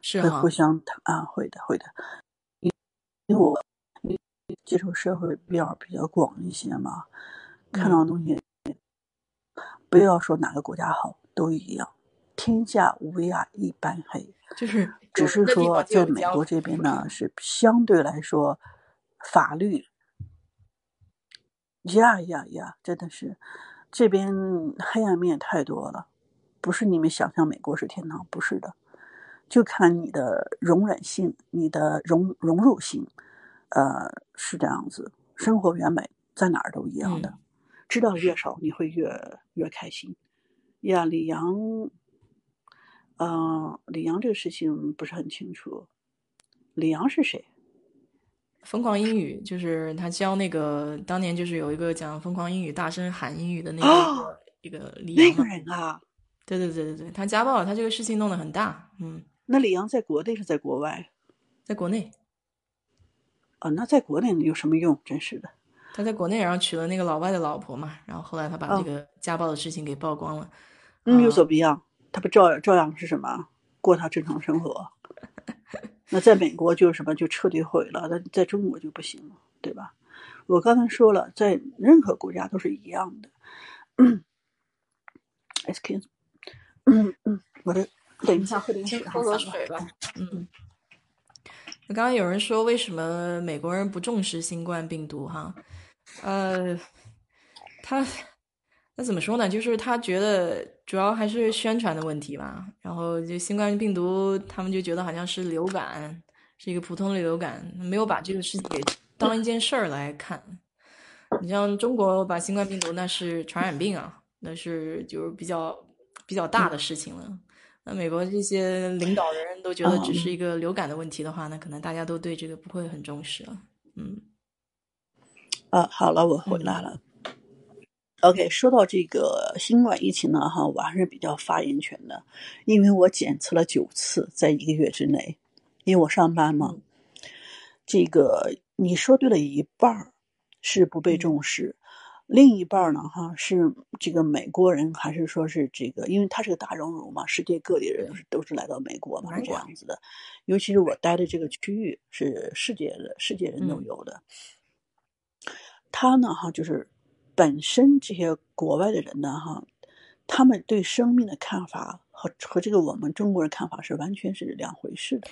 是会互相啊，会的，会的。因因为我接触社会比较比较广一些嘛，看到的东西，不要说哪个国家好，都一样，天下乌鸦一般黑。就是只是说在美国这边呢，是相对来说法律。呀呀呀！真的是，这边黑暗面太多了，不是你们想象美国是天堂，不是的，就看你的容忍性，你的融融入性，呃，是这样子。生活原本在哪儿都一样的，知道越少你会越越开心。呀，李阳，嗯，李阳这个事情不是很清楚，李阳是谁？疯狂英语就是他教那个当年就是有一个讲疯狂英语大声喊英语的那个一个李阳那个人啊，对对对对对，他家暴，他这个事情弄得很大，嗯。那李阳在国内是在国外？在国内。啊，那在国内有什么用？真是的。他在国内，然后娶了那个老外的老婆嘛，然后后来他把这个家暴的事情给曝光了。嗯，有所不一样，他不照照样是什么过他正常生活？那在美国就是什么就彻底毁了，那在中国就不行了，对吧？我刚才说了，在任何国家都是一样的。Excuse，嗯嗯，我的等一下喝点水，喝口水吧。嗯，刚刚有人说为什么美国人不重视新冠病毒？哈，呃，他。那怎么说呢？就是他觉得主要还是宣传的问题吧。然后就新冠病毒，他们就觉得好像是流感，是一个普通的流感，没有把这个事情给当一件事儿来看。你像中国把新冠病毒，那是传染病啊，那是就是比较比较大的事情了。那美国这些领导人都觉得只嗯是一个流感的问题的话，那可能大家都对这个不会很重视了。嗯啊，好了，我回来了。OK，说到这个新冠疫情呢，哈，我还是比较发言权的，因为我检测了九次，在一个月之内，因为我上班嘛。嗯这个你说对了一半儿是不被嗯重视，另一半儿呢，哈，是这个美国人还是说是这个，因为他是个大熔炉嘛，世界各地人都是来到美国嘛，是这样子的。尤其是我待的这个区域是世界的世界人都嗯有的。他呢，哈，就是本身这些国外的人呢，哈，他们对生命的看法和和这个我们中国人看法是完全是两回事的。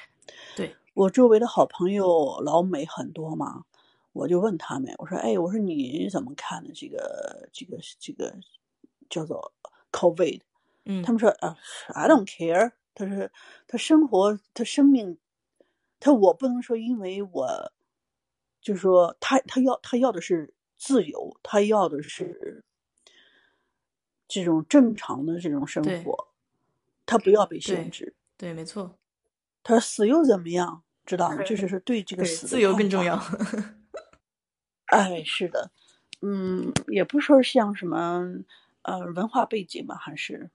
对，我周围的好朋友老美很多嘛，我就问他们，我说，哎，我说你怎么看的这个这个这个叫做 COVID？嗯，他们说，啊，I don't care。他说，他生活，他生命，他我不能说，因为我，就是说，他他要他要的是自由，他要的是这种正常的这种生活，他不要被限制。对，没错，他说死又怎么样？知道吗？这就是说对这个，死自由更重要。哎，是的，嗯，也不是说像什么呃文化背景吧，还是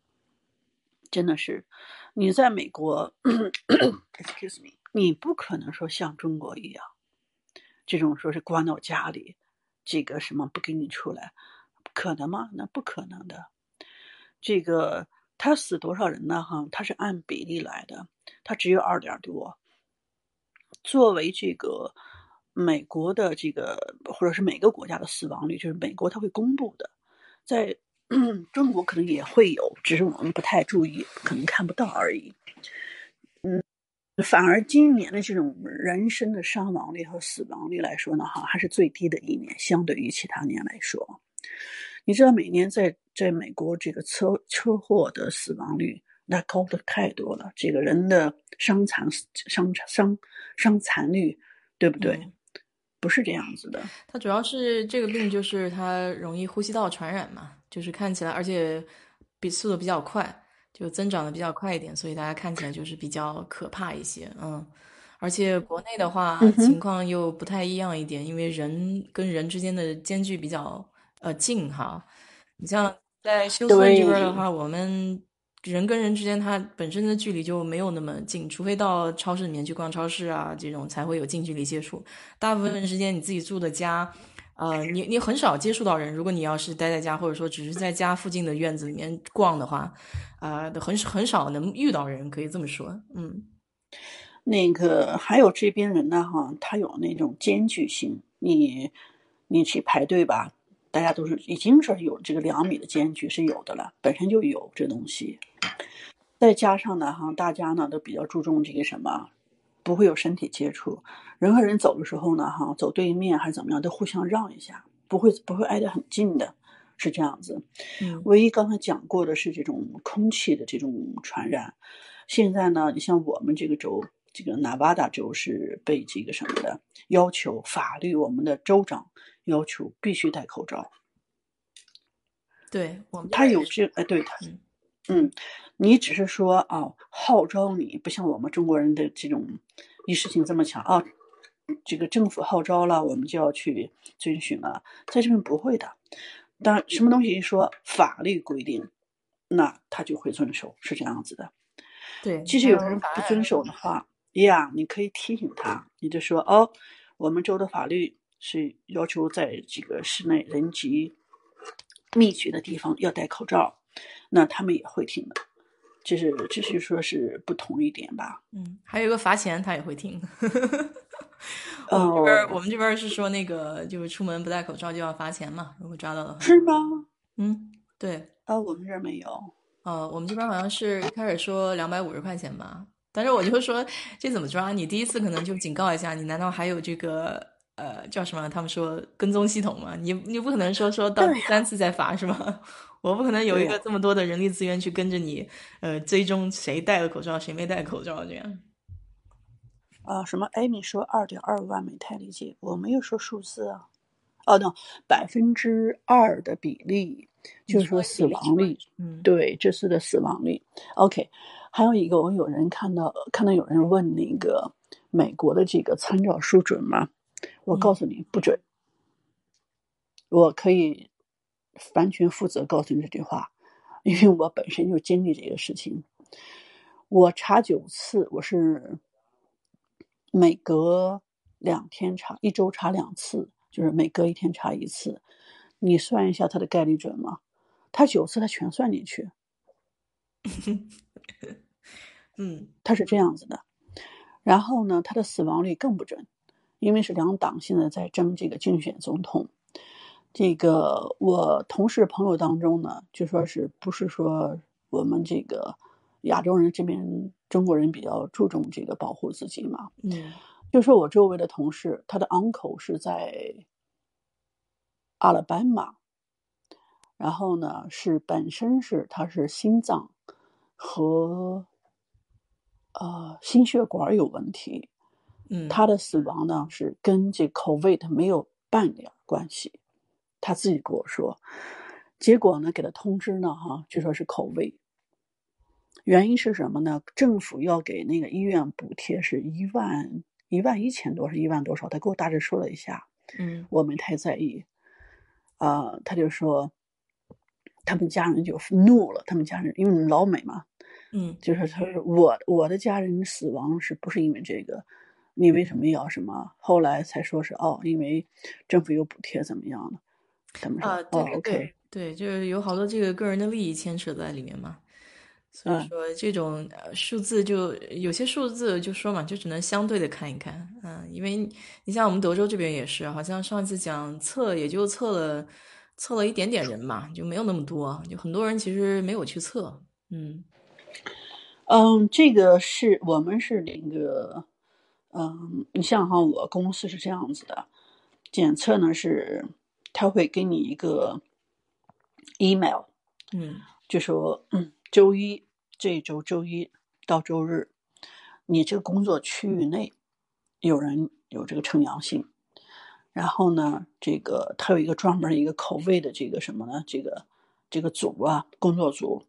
真的是你在美国，excuse me，你不可能说像中国一样，这种说是关到家里，这个什么不给你出来，可能吗？那不可能的。这个他死多少人呢？哈，他是按比例来的，他只有二点多。作为这个美国的这个或者是每个国家的死亡率，就是美国他会公布的，在 中国可能也会有，只是我们不太注意，可能看不到而已。嗯，反而今年的这种人身的伤亡率和死亡率来说呢，哈，还是最低的一年，相对于其他年来说。你知道每年在在美国这个车车祸的死亡率那高的太多了，这个人的伤残伤伤伤残率，对不对？嗯不是这样子的。它主要是这个病，就是它容易呼吸道传染嘛，就是看起来，而且比速度比较快，就增长的比较快一点，所以大家看起来就是比较可怕一些，嗯。而且国内的话嗯情况又不太一样一点，因为人跟人之间的间距比较呃近哈。你像在休斯顿这边的话，我们人跟人之间它本身的距离就没有那么近，除非到超市里面去逛超市啊，这种才会有近距离接触。大部分时间你自己住的家，呃，你你很少接触到人。如果你要是待在家，或者说只是在家附近的院子里面逛的话，啊、很很少能遇到人，可以这么说。嗯，那个还有这边人呢，哈，他有那种间距性，你你去排队吧，大家都是已经是有这个两米的间距是有的了，本身就有这东西。再加上呢，哈，大家呢都比较注重这个什么，不会有身体接触，人和人走的时候呢，哈，走对面还是怎么样，都互相让一下，不会不会挨得很近的，是这样子。嗯唯一刚才讲过的是这种空气的这种传染。现在呢，你像我们这个州，这个纳瓦达州是被这个什么的要求，法律我们的州长要求必须戴口罩。对我们他有这哎，对他嗯，嗯，你只是说啊，号召你，不像我们中国人的这种意识性这么强啊。这个政府号召了，我们就要去遵循了，在这边不会的。当然，什么东西一说法律规定，那他就会遵守，是这样子的。对，即使有人不遵守的话，呀，你可以提醒他，你就说哦，我们州的法律是要求在这个室内人集密集的地方要戴口罩，那他们也会听的。这是这是说是不同一点吧？嗯，还有一个罚钱，他也会听。我们这边哦我们这边是说那个，就是出门不戴口罩就要罚钱嘛，如果抓到的话。是吗？嗯，对，啊，我们这儿没有。呃，我们这边好像是一开始说两百五十块钱吧，但是我就说这怎么抓？你第一次可能就警告一下，你难道还有这个呃叫什么？他们说跟踪系统吗？你你不可能说说到第三次再罚是吗？我不可能有一个这么多的人力资源去跟着你，呃，追踪谁戴了口罩，谁没戴口罩这样。啊，什么？艾米说二点二万没太理解，我没有说数字啊。哦，那百分之二的比例，就是说死亡率，嗯，对这次的死亡率。OK，还有一个，我有人看到看到有人问那个美国的这个参照书准吗？我告诉你不准。我可以完全负责告诉你这句话，因为我本身就经历这个事情。我查九次，我是每隔两天查，一周查两次，就是每隔一天查一次。你算一下它的概率准吗？他九次他全算进去。嗯，他是这样子的。然后呢，他的死亡率更不准，因为是两党现在在争这个竞选总统。这个我同事朋友当中呢，就说是不是说我们这个亚洲人这边中国人比较注重这个保护自己嘛？嗯，就说我周围的同事，他的 uncle 是在阿拉巴马，然后呢是本身是他是心脏和呃心血管有问题，嗯，他的死亡呢是跟这 COVID 没有半点关系。他自己跟我说，结果呢，给他通知呢，哈，据说是口味。原因是什么呢？政府要给那个医院补贴是一万一万一千多，是一万多少？他给我大致说了一下，嗯，我没太在意。啊，他就说，他们家人就怒了，他们家人因为老美嘛，嗯，就是他说我我的家人死亡是不是因为这个？你为什么要什么？后来才说是哦，因为政府有补贴，怎么样的？他们说啊，对，OK，对，就是有好多这个个人的利益牵扯在里面嘛，所以嗯。说这种呃数字就有些数字就说嘛，就只能相对的看一看，嗯，因为你像我们德州这边也是，好像上一次讲测也就测了测了一点点人嘛，就没有那么多，就很多人其实没有去测，嗯。嗯，这个是我们是那个，嗯，你像哈，我公司是这样子的，检测呢是他会给你一个 email，嗯。就说嗯，周一这一周周一到周日，你这个工作区域内有人有这个呈阳性，然后呢，这个他有一个专门一个口味的这个什么呢？这个这个组啊，工作组，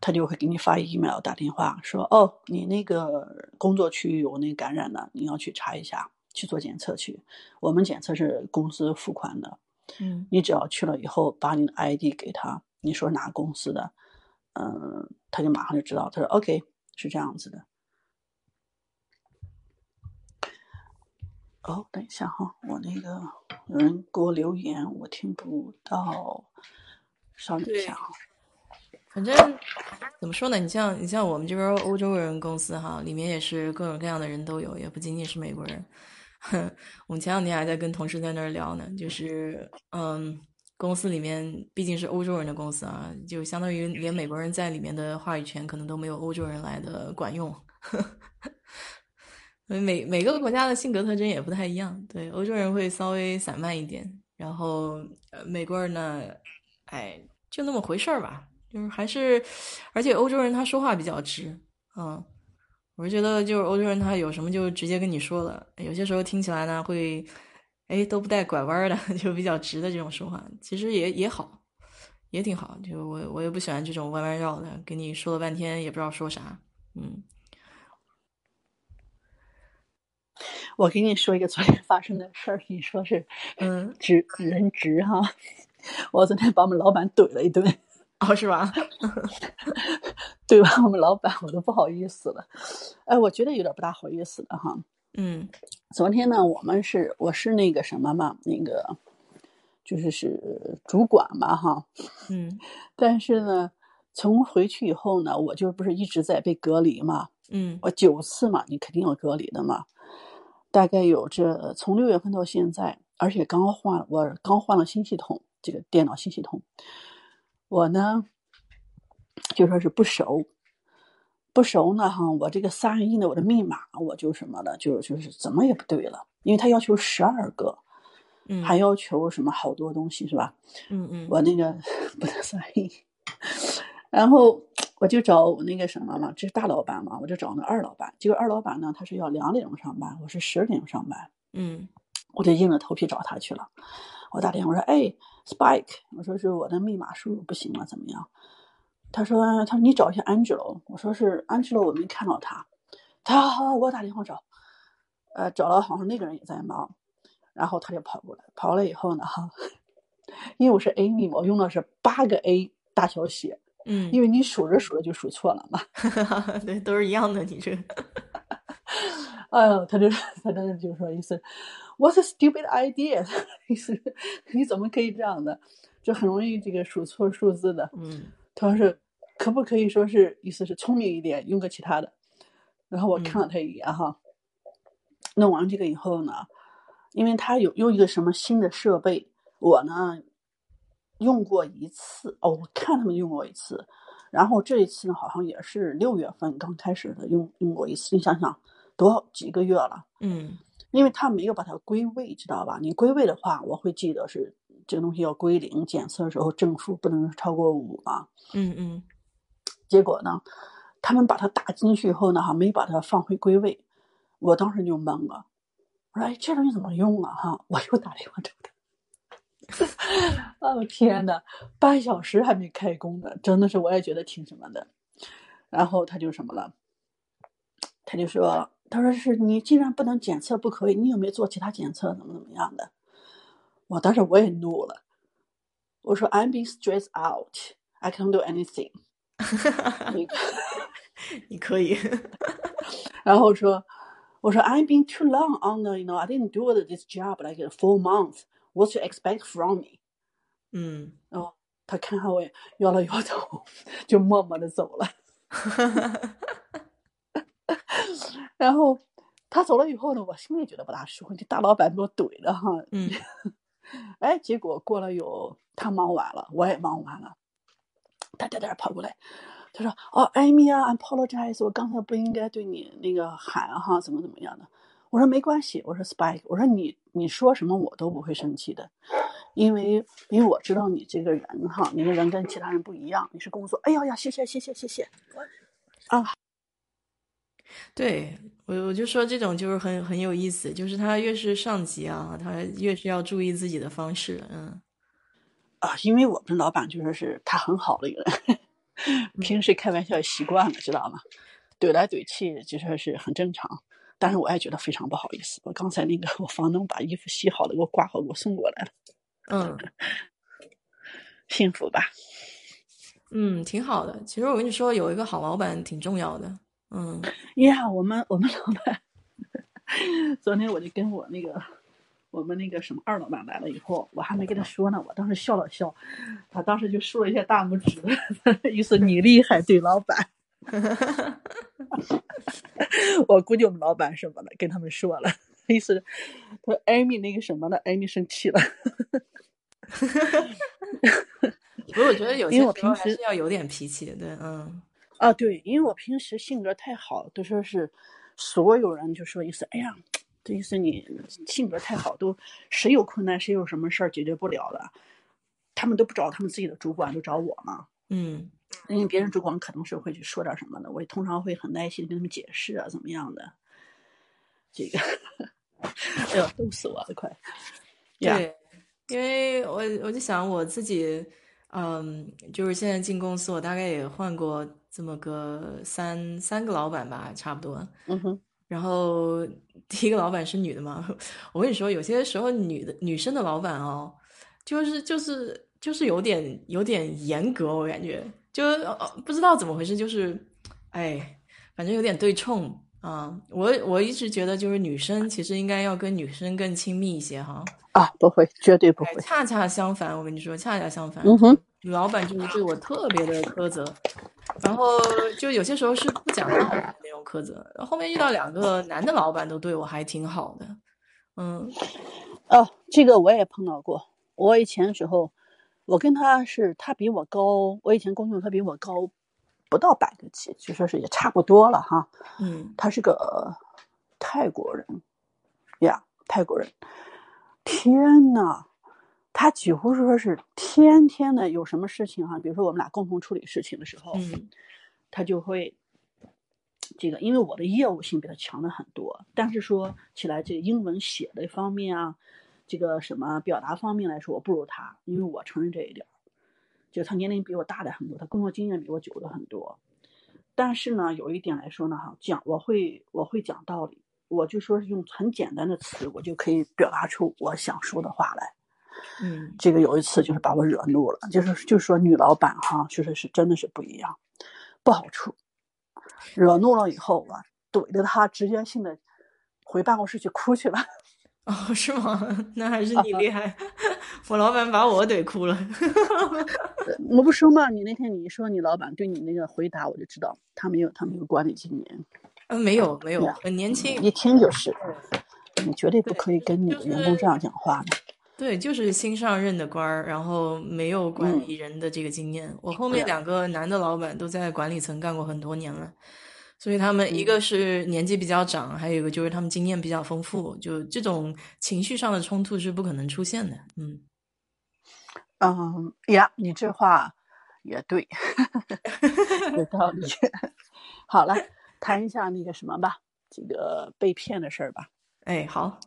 他就会给你发 email 打电话说，哦，你那个工作区域有那个感染的，你要去查一下，去做检测去。我们检测是公司付款的，嗯你只要去了以后，把你的 ID 给他，你说哪个公司的，嗯，他就马上就知道。他说 OK，是这样子的。哦，等一下哈，我那个有人给我留言，我听不到，稍等一下哈。反正怎么说呢？你像你像我们这边欧洲人公司哈，里面也是各种各样的人都有，也不仅仅是美国人。我们前两天还在跟同事在那儿聊呢，就是嗯，公司里面毕竟是欧洲人的公司啊，就相当于连美国人在里面的话语权可能都没有欧洲人来的管用。每每个国家的性格特征也不太一样，对，欧洲人会稍微散漫一点，然后，美国人呢，哎，就那么回事儿吧。就是还是，而且欧洲人他说话比较直，嗯，我是觉得就是欧洲人他有什么就直接跟你说了，有些时候听起来呢会，哎都不带拐弯的，就比较直的这种说话，其实也也好，也挺好。就我我也不喜欢这种弯弯绕的，跟你说了半天也不知道说啥，嗯 我给你说一个昨天发生的事儿，你说是嗯，直人直哈。我昨天把我们老板怼了一顿，哦是吧？怼完我们老板我都不好意思了。哎，我觉得有点不大好意思的哈。嗯昨天呢，我们是我是那个什么嘛，那个就是是主管嘛哈。嗯 但是呢，从回去以后呢，我就不是一直在被隔离嘛，嗯我九次嘛，你肯定要隔离的嘛。大概有这从六月份到现在，而且刚换我刚换了新系统，这个电脑新系统，我呢就说是不熟，不熟呢哈，我这个三二一呢，我的密码我就什么的，就就是怎么也不对了，因为他要求十二个，嗯，还要求什么好多东西是吧？嗯嗯我那个不能三亿，然后我就找我那个什么嘛，这是大老板嘛，我就找那二老板。结果二老板呢，他是要两点钟上班，我是十点钟上班，嗯我就硬着头皮找他去了。我打电话我说：“哎，Spike，我说是我的密码输入不行了，怎么样？”他说他说你找一下 Angelo，我说是 Angelo，我没看到他。他说好，我打电话找。呃，找了好像那个人也在忙，然后他就跑过来，跑过来以后呢，哈，因为我是 Amy 嘛，我用的是八个 A 大小写，嗯，因为你数着数着就数错了嘛。对，都是一样的，你这个。哎呦，他就他真的就说意思，What's a stupid idea？意思你怎么可以这样的？就很容易这个数错数字的。嗯，他说是可不可以说是意思是聪明一点，用个其他的。然后我看了他一眼哈，弄完这个以后呢，因为他有用一个什么新的设备，我呢用过一次哦，我看他们用过一次，然后这一次呢好像也是六月份刚开始的用用过一次，你想想多少几个月了，嗯，因为他没有把它归位，知道吧？你归位的话，我会记得是这个东西要归零，检测的时候正负不能超过五嘛，嗯嗯，结果呢？他们把它打进去以后呢，哈，没把它放回归位，我当时就懵了。我说：“哎，这东西怎么用啊？”哈，我又打电话找他。哦天呐，半小时还没开工呢，真的是我也觉得挺什么的。然后他就什么了，他就说：“他说是你既然不能检测，不可以，你有没有做其他检测？怎么怎么样的？”我当时我也怒了，我说：“I'm being stressed out. I can't do anything.” 你你可以，然后说，我说 I've been too long on the, you know, I didn't do this job like a full months. What you expect from me？嗯，然后他看看我，摇了摇头，就默默的走了。然后他走了以后呢，我心里觉得不大舒服，这大老板给我怼的哈。嗯，哎，结果过了有他忙完了，我也忙完了，他在那跑过来。他说：“哦，艾米啊，apologize，我刚才不应该对你那个喊哈，怎么怎么样的？”我说：“没关系。”我说：“Spike，我说你你说什么我都不会生气的，因为因为我知道你这个人哈，你的人跟其他人不一样，你是工作。哎呀呀，谢谢谢谢谢谢啊！对我我就说这种就是很很有意思，就是他越是上级啊，他越是要注意自己的方式，嗯啊，因为我们老板就说是他很好的一个人。”平时开玩笑习惯了，知道吗？怼来怼去就说是很正常，但是我也觉得非常不好意思。我刚才那个 我房东把衣服洗好了，给我挂好，给我送过来了。嗯，幸福吧？嗯，挺好的。其实我跟你说，有一个好老板挺重要的。嗯，呀，我们我们老板，昨天我就跟我那个。我们那个什么二老板来了以后，我还没跟他说呢，我当时笑了笑，他当时就竖了一下大拇指，意思你厉害，对老板。我估计我们老板什么的跟他们说了，意思他说艾米那个什么的，艾米生气了。不是，我觉得有些时候还是要有点脾气，对，嗯。啊，对，因为我平时性格太好，都说是所有人就说意思，哎呀。这意思你性格太好，都谁有困难，谁有什么事儿解决不了的，他们都不找他们自己的主管，都找我嘛。嗯，因为别人主管可能是会去说点什么的，我也通常会很耐心的跟他们解释啊，怎么样的。这个，哎呦，逗死我了，快！对，因为我我就想我自己，嗯，就是现在进公司，我大概也换过这么个三三个老板吧，差不多。嗯哼。然后第一个老板是女的嘛？我跟你说，有些时候女的女生的老板哦，就是就是就是有点有点严格，我感觉就不知道怎么回事，就是哎，反正有点对冲啊。我我一直觉得，就是女生其实应该要跟女生更亲密一些哈。啊，不会，绝对不会。恰恰相反，我跟你说，恰恰相反。嗯哼，老板就是对我特别的苛责。然后就有些时候是不讲道理的那种苛责，后面遇到两个男的老板都对我还挺好的，嗯，哦，这个我也碰到过。我以前的时候，我跟他是他比我高，我以前工作他比我高不到百个级，就说是也差不多了哈。嗯，他是个泰国人呀，泰国人，天呐！他几乎是说是天天的有什么事情哈，比如说我们俩共同处理事情的时候，嗯，他就会这个，因为我的业务性比他强的很多，但是说起来这个英文写的方面啊，这个什么表达方面来说，我不如他，因为我承认这一点。就他年龄比我大的很多，他工作经验比我久的很多。但是呢，有一点来说呢，哈，讲我会我会讲道理，我就说是用很简单的词，我就可以表达出我想说的话来。嗯这个有一次就是把我惹怒了，就是就是说女老板哈，确实是真的是不一样，不好处。惹怒了以后啊，怼着他直接性的回办公室去哭去了。哦，是吗？那还是你厉害，我老板把我怼哭了。我不说嘛，你那天你一说你老板对你那个回答，我就知道他没有他没有管理经验，嗯，没有没有很年轻。一听就是，你绝对不可以跟你的员工这样讲话的。对，就是新上任的官儿，然后没有管嗯理人的这个经验。我后面两个男的老板都在管理层干过很多年了，所以他们一嗯个是年纪比较长，还有一个就是他们经验比较丰富，就这种情绪上的冲突是不可能出现的。嗯，嗯呀，你这话也对，有道理。好了，谈一下那个什么吧，这个被骗的事儿吧。哎，好，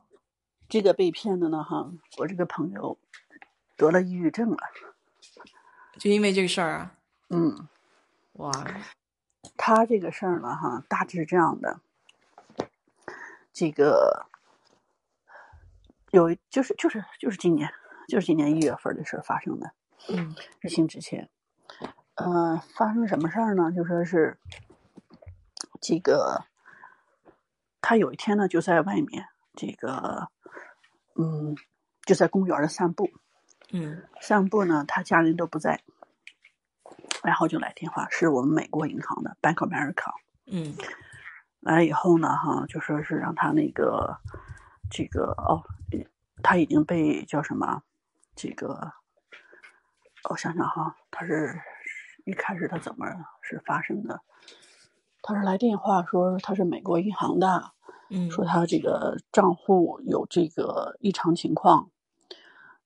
这个被骗的呢，哈，我这个朋友得了抑郁症了。就因为这个事儿啊，嗯，哇，他这个事儿呢，哈，大致是这样的。这个有就是就是就是今年就是今年一月份的事儿发生的，嗯疫情之前，呃，发生什么事儿呢？就说是这个，他有一天呢就在外面，这个，嗯，就在公园的散步，嗯散步呢，他家人都不在，然后就来电话，是我们美国银行的 Bank of America。嗯来以后呢，哈，就说是让他那个这个哦，他已经被叫什么？这个，我想想哈，他是一开始他怎么是发生的？他是来电话说他是美国银行的，嗯说他这个账户有这个异常情况，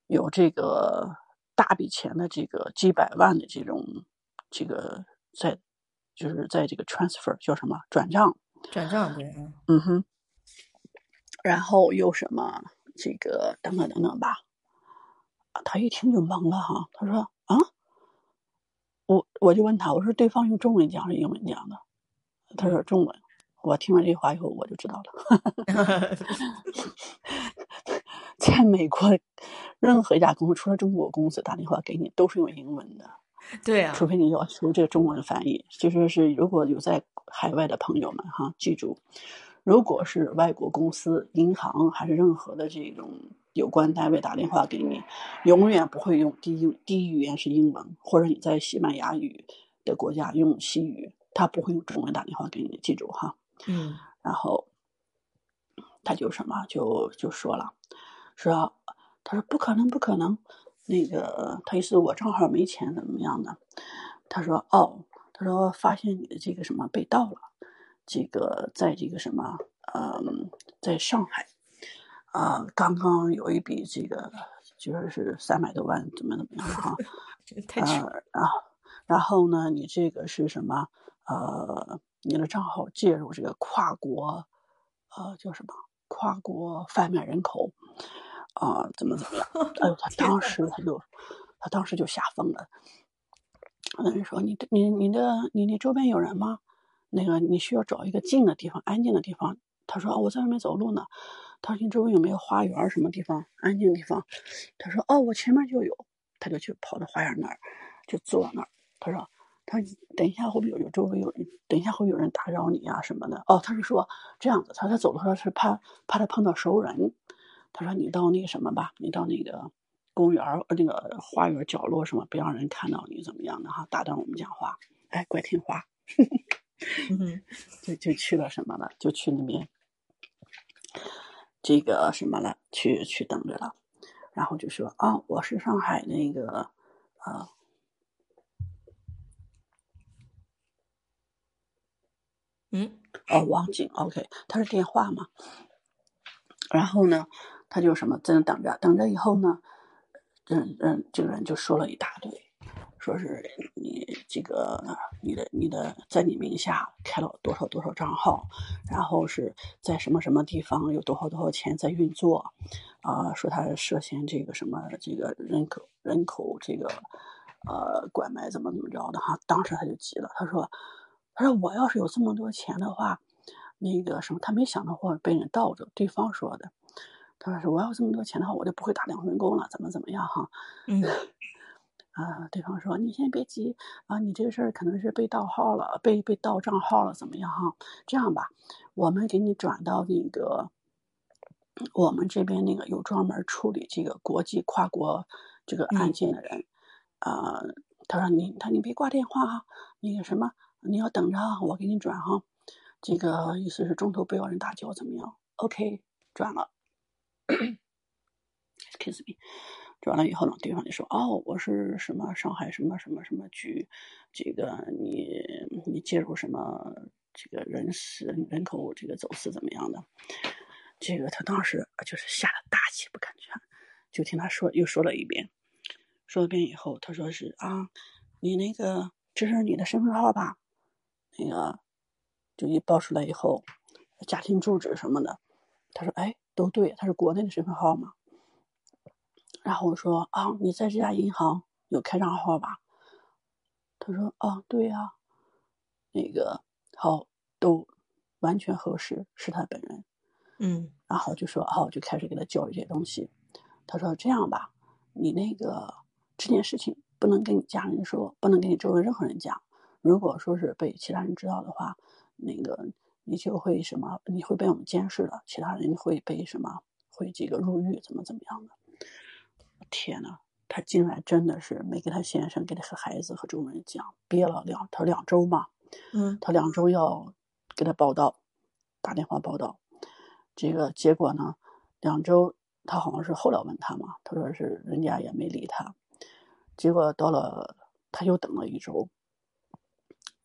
有这个大笔钱的这个几百万的这种这个在就是在这个 transfer 叫什么转账。转账对，嗯嗯哼，然后又什么这个等等等等吧，啊他一听就懵了哈，他说啊，我我就问他，我说对方用中文讲还是英文讲的？他说中文。我听完这话以后，我就知道了，在美国，任何一家公司除了中国公司打电话给你，都是用英文的。对啊，除非你要求这个中文翻译，就说是如果有在海外的朋友们哈，记住，如果是外国公司、银行还是任何的这种有关单位打电话给你，永远不会用第一第一语言是英文，或者你在西班牙语的国家用西语，他不会用中文打电话给你，记住哈。嗯然后他就什么就就说了，说他说不可能不可能，那个他意思我正好没钱怎么样的，他说哦，他说发现你的这个什么被盗了，这个在这个什么嗯，在上海啊、刚刚有一笔这个就是是三百多万怎么怎么样哈，太扯，呃，然后然后呢，你这个是什么？呃，你的账号介入这个跨国，呃，叫什么？跨国贩卖人口，啊、怎么怎么样？哎呦，他当时他就，他当时就吓疯了。那人说：“你的你你的你你周边有人吗？那个你需要找一个近的地方，安静的地方。”他说：“哦，我在外面走路呢。”他说：“你周围有没有花园什么地方安静的地方？”他说：“哦，我前面就有。”他就去跑到花园那儿，就坐那儿。他说：“他说等一下会不会有有周围有人？等一下会有人打扰你啊什么的？”哦，他是说这样子，他他走的时候是怕怕他碰到熟人。他说：“你到那个什么吧，你到那个公园儿呃那个花园角落什么，不让人看到你怎么样的哈，打断我们讲话。”哎，怪听话，嗯就就去了什么了，就去那边这个什么了，去去等着了。然后就说啊，我是上海那个呃嗯哦，王景，OK，他是电话嘛。然后呢，他就什么在那等着，等着以后呢，嗯嗯这个人就说了一大堆，说是你这个你的你的在你名下开了多少多少账号，然后是在什么什么地方有多少多少钱在运作，啊、说他涉嫌这个什么这个人口人口这个呃，拐卖怎么怎么着的哈。当时他就急了，他说，他说我要是有这么多钱的话，那个什么，他没想到会被人盗走。对方说的，他说是我要这么多钱的话，我就不会打两份工了，怎么怎么样哈。嗯。啊，对方说：“你先别急啊，你这个事儿可能是被盗号了，被被盗账号了，怎么样哈？这样吧，我们给你转到那个我们这边那个有专门处理这个国际跨国这个案件的人。啊，他说你他你别挂电话哈，那个什么你要等着，我给你转哈。这个意思是中途不要人打搅，怎么样？OK，转了。Excuse me。”转了以后呢，对方就说：“哦，我是什么上海什么什么什么局，这个你你介入什么这个人事人口这个走私怎么样的？这个他当时就是吓得大气不敢喘，就听他说又说了一遍，说了一遍以后，他说是啊，你那个这是你的身份证号吧？那个就一报出来以后，家庭住址什么的，他说哎都对，他是国内的身份号嘛？”然后我说啊，你在这家银行有开账号吧？他说啊，对呀，那个好都完全合适，是他本人。嗯，然后就说啊，我就开始给他教育这些东西。他说这样吧，你那个这件事情不能跟你家人说，不能跟你周围任何人讲。如果说是被其他人知道的话，那个你就会什么，你会被我们监视的，其他人会被什么，会这个入狱，怎么怎么样的。天呐，他竟然真的是没给他先生、给他和孩子和周围人讲，憋了两他两周嘛，嗯，他两周要给他报道，打电话报道，这个结果呢，两周他好像是后来问他嘛，他说是人家也没理他，结果到了他又等了一周，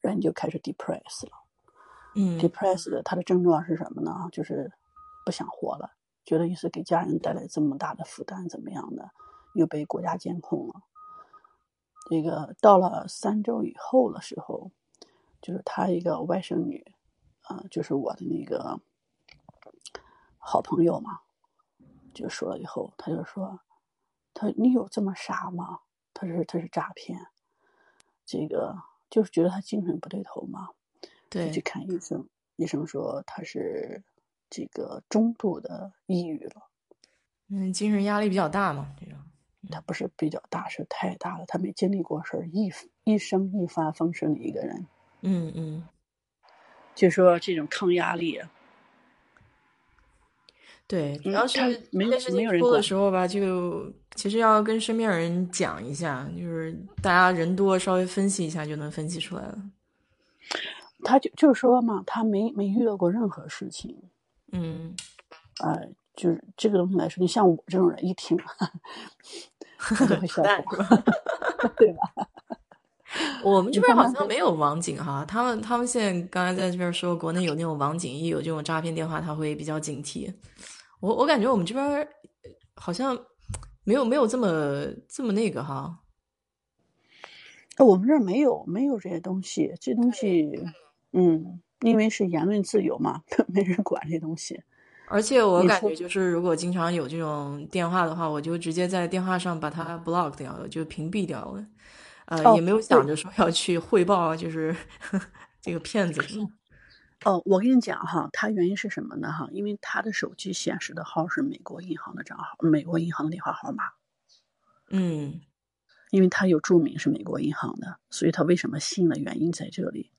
人就开始 depress 了，嗯，depressed 他的症状是什么呢？就是不想活了。觉得意思给家人带来这么大的负担，怎么样的？又被国家监控了。这个到了三周以后的时候，就是他一个外甥女，啊，就是我的那个好朋友嘛，就说了以后，他就说：“他你有这么傻吗？”他是：“他是诈骗。”这个就是觉得他精神不对头嘛，对，去看医生，医生说他是。这个中度的抑郁了，嗯，精神压力比较大嘛，这种。他不是比较大，是太大了。他没经历过事儿，一一生一帆风顺的一个人。嗯嗯，就说这种抗压力，对，主要是没这事情多的时候吧，就其实要跟身边人讲一下，就是大家人多，稍微分析一下就能分析出来了。他就就说嘛，他没没遇到过任何事情。嗯，呃，就是这个东西来说，你像我这种人一听，就会笑，对吧？我们这边好像没有网警哈，他们他们现在刚才在这边说，国内有那种网警，一有这种诈骗电话，他会比较警惕。我我感觉我们这边好像没有没有这么这么那个哈。我们这儿没有没有这些东西，这东西，嗯。因为是言论自由嘛，没人管这东西。而且我感觉就是，如果经常有这种电话的话，我就直接在电话上把它 block 掉了，就屏蔽掉了。呃，也没有想着说要去汇报，就是 这个骗子。哦，我跟你讲哈，他原因是什么呢？哈，因为他的手机显示的号是美国银行的账号，美国银行的电话号码。嗯，因为他有注明是美国银行的，所以他为什么信的原因在这里。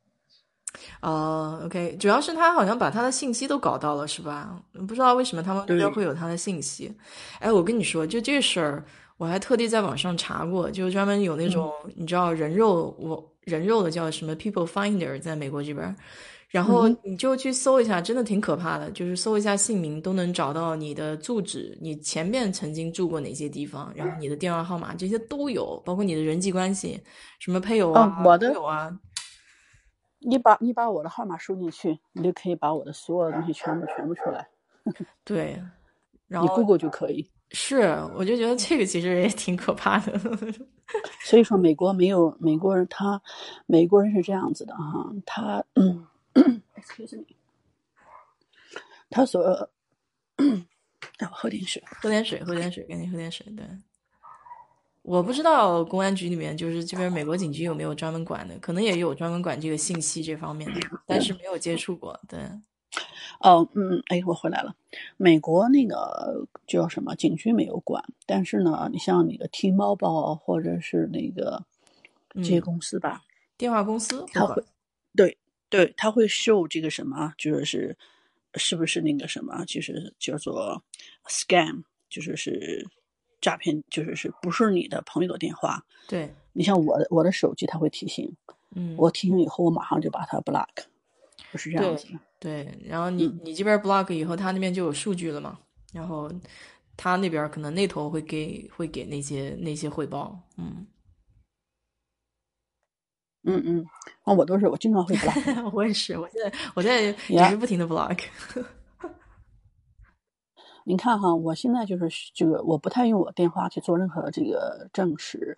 哦，OK，主要是他好像把他的信息都搞到了，是吧？不知道为什么他们那边会有他的信息。哎，我跟你说，就这事儿，我还特地在网上查过，就专门有那种你知道人肉，我人肉的叫什么 People Finder，在美国这边，然后你就去搜一下，真的挺可怕的，就是搜一下姓名都能找到你的住址，你前面曾经住过哪些地方，然后你的电话号码这些都有，包括你的人际关系，什么配偶啊、我的有啊。你把你把我的号码输进去，你就可以把我的所有的东西全部全部出来。对，然后你 Google 就可以。是，我就觉得这个其实也挺可怕的。所以说，美国没有美国人，他美国人是这样子的哈，他嗯，excuse me，他所，哎，我喝点水，喝点水，喝点水，赶紧喝点水，对。我不知道公安局里面就是这边美国警局有没有专门管的，可能也有专门管这个信息这方面的，但是没有接触过。对，哦，嗯，哎，我回来了。美国那个叫什么警局没有管，但是呢，你像那个 T-Mobile 或者是那个这些公司吧，电话公司他会，对对，他会受这个什么，就是是不是那个什么，就是叫做 scam，就是是。诈骗就是是不是你的朋友的电话？对你像我的我的手机，它会提醒，嗯，我提醒以后，我马上就把它 block，不是这样子。对，然后你你这边 block 以后，他那边就有数据了嘛？然后他那边可能那头会给会给那些那些汇报，嗯嗯嗯，那，我都是我经常会 block，我也是，我现在我现在也是不停的 block。您看哈，我现在就是这个，我不太用我电话去做任何这个证实。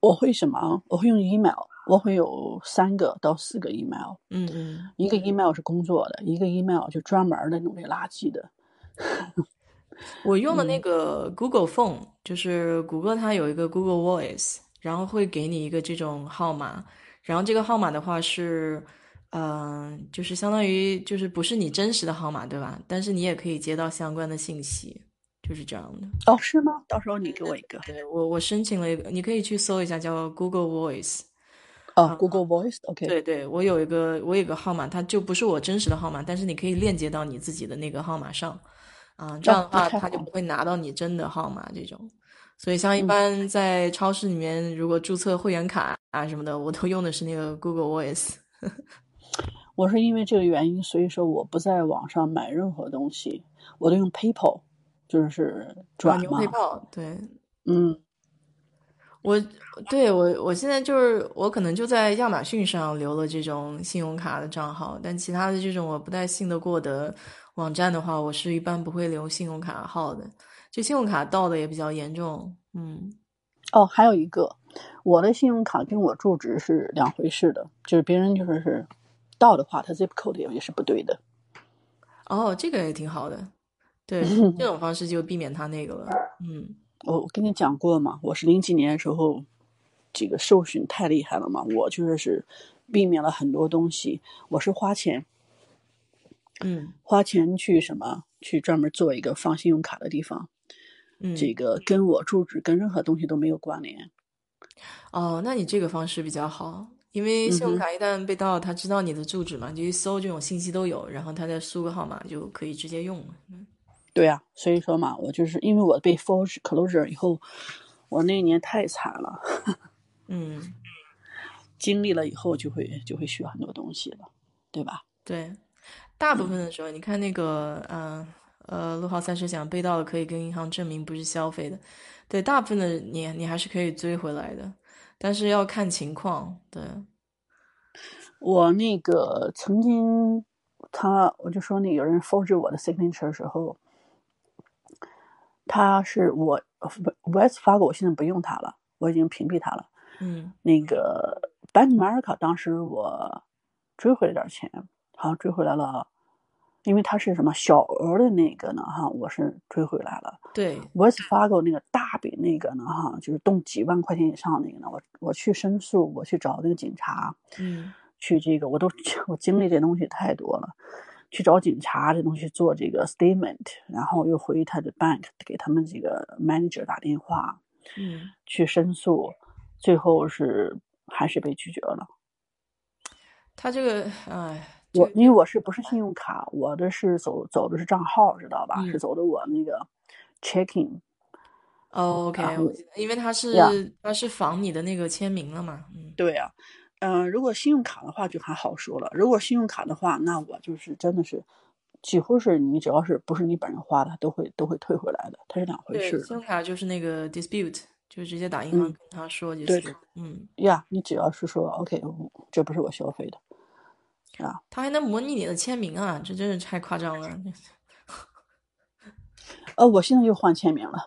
我会什么？我会用 email，我会有三个到四个 email。嗯嗯，一个 email 是工作的，一个 email 就专门的弄这垃圾的。我用的那个 Google Phone，就是谷歌它有一个 Google Voice，然后会给你一个这种号码，然后这个号码的话是。嗯，就是相当于就是不是你真实的号码，对吧？但是你也可以接到相关的信息，就是这样的。哦，是吗？到时候你给我一个。对我，我申请了一个，你可以去搜一下，叫 Google Voice。啊，Google Voice，OK。对对，我有一个，我有个号码，它就不是我真实的号码，但是你可以链接到你自己的那个号码上。啊，这样的话，他就不会拿到你真的号码这种。所以，像一般在超市里面，如果注册会员卡啊什么的，我都用的是那个 Google Voice。我是因为这个原因，所以说我不在网上买任何东西，我都用 PayPal，就是转嘛。PayPal 对，嗯，我对我我现在就是我可能就在亚马逊上留了这种信用卡的账号，但其他的这种我不太信得过的网站的话，我是一般不会留信用卡号的。就信用卡盗的也比较严重，嗯。哦，还有一个，我的信用卡跟我住址是两回事的，就是别人就是是。盗的话，他 zip code 也也是不对的。哦，这个也挺好的，对，这种方式就避免他那个了。嗯，我我跟你讲过嘛，我是零几年时候，这个受训太厉害了嘛，我就是是避免了很多东西。我是花钱，嗯，花钱去什么，去专门做一个放信用卡的地方。嗯，这个跟我住址跟任何东西都没有关联。哦，那你这个方式比较好。因为信用卡一旦被盗，他知道你的住址嘛，就一搜这种信息都有，然后他再输个号码就可以直接用了。对呀，所以说嘛，我就是因为我被 foreclosure 以后，我那年太惨了。嗯，经历了以后就会就会学很多东西了，对吧？对，大部分的时候，你看那个，嗯呃，陆浩三十讲被盗了可以跟银行证明不是消费的，对，大部分的你你还是可以追回来的。但是要看情况，对。我那个曾经，他我就说那有人 forge 我的 signature 的时候，他是我 West Fargo，我现在不用他了，我已经屏蔽他了。嗯。那个 Bank America 当时我追回了点钱，好像追回来了。因为它是什么小额的那个呢？哈，我是追回来了。对，West Fargo 那个大笔那个呢？哈，就是动几万块钱以上那个呢？我我去申诉，我去找那个警察，嗯，去这个我都 我经历这东西太多了，去找警察这东西做这个 statement，然后又回他的 bank 给他们这个 manager 打电话，嗯，去申诉，最后是还是被拒绝了。他这个，哎。我因为我是不是信用卡，我的是走走的是账号，知道吧？是走的我那个 checking。OK，因为他是他是仿你的那个签名了嘛。嗯，对呀，嗯，如果信用卡的话就还好说了。如果信用卡的话，那我就是真的是几乎是你只要是不是你本人花的，都会都会退回来的，它是两回事。信用卡就是那个 dispute，就直接打银行跟他说就是。嗯呀，你只要是说 OK，这不是我消费的。啊，他还能模拟你的签名啊！这真是太夸张了。呃，我现在又换签名了。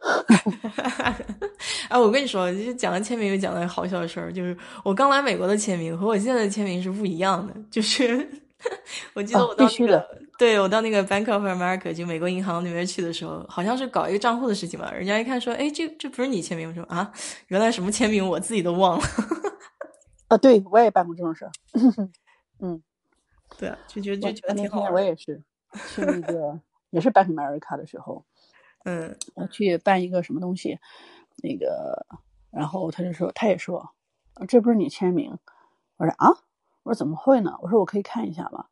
哎，我跟你说，就是讲了签名，又讲了好笑的事儿，就是我刚来美国的签名和我现在的签名是不一样的。就是 我记得啊我到那个，必须的对我到那个 Bank of America 就美国银行那边去的时候，好像是搞一个账户的事情吧。人家一看说，哎，这这不是你签名？我说啊，原来什么签名我自己都忘了。啊，对我也办过这种事儿。对啊，就觉得就觉得那天挺好玩的。我也是去那个 也是 of America 的时候，嗯我去办一个什么东西，那个，然后他就说，他也说，啊这不是你签名。我说啊，我说怎么会呢？我说我可以看一下吧？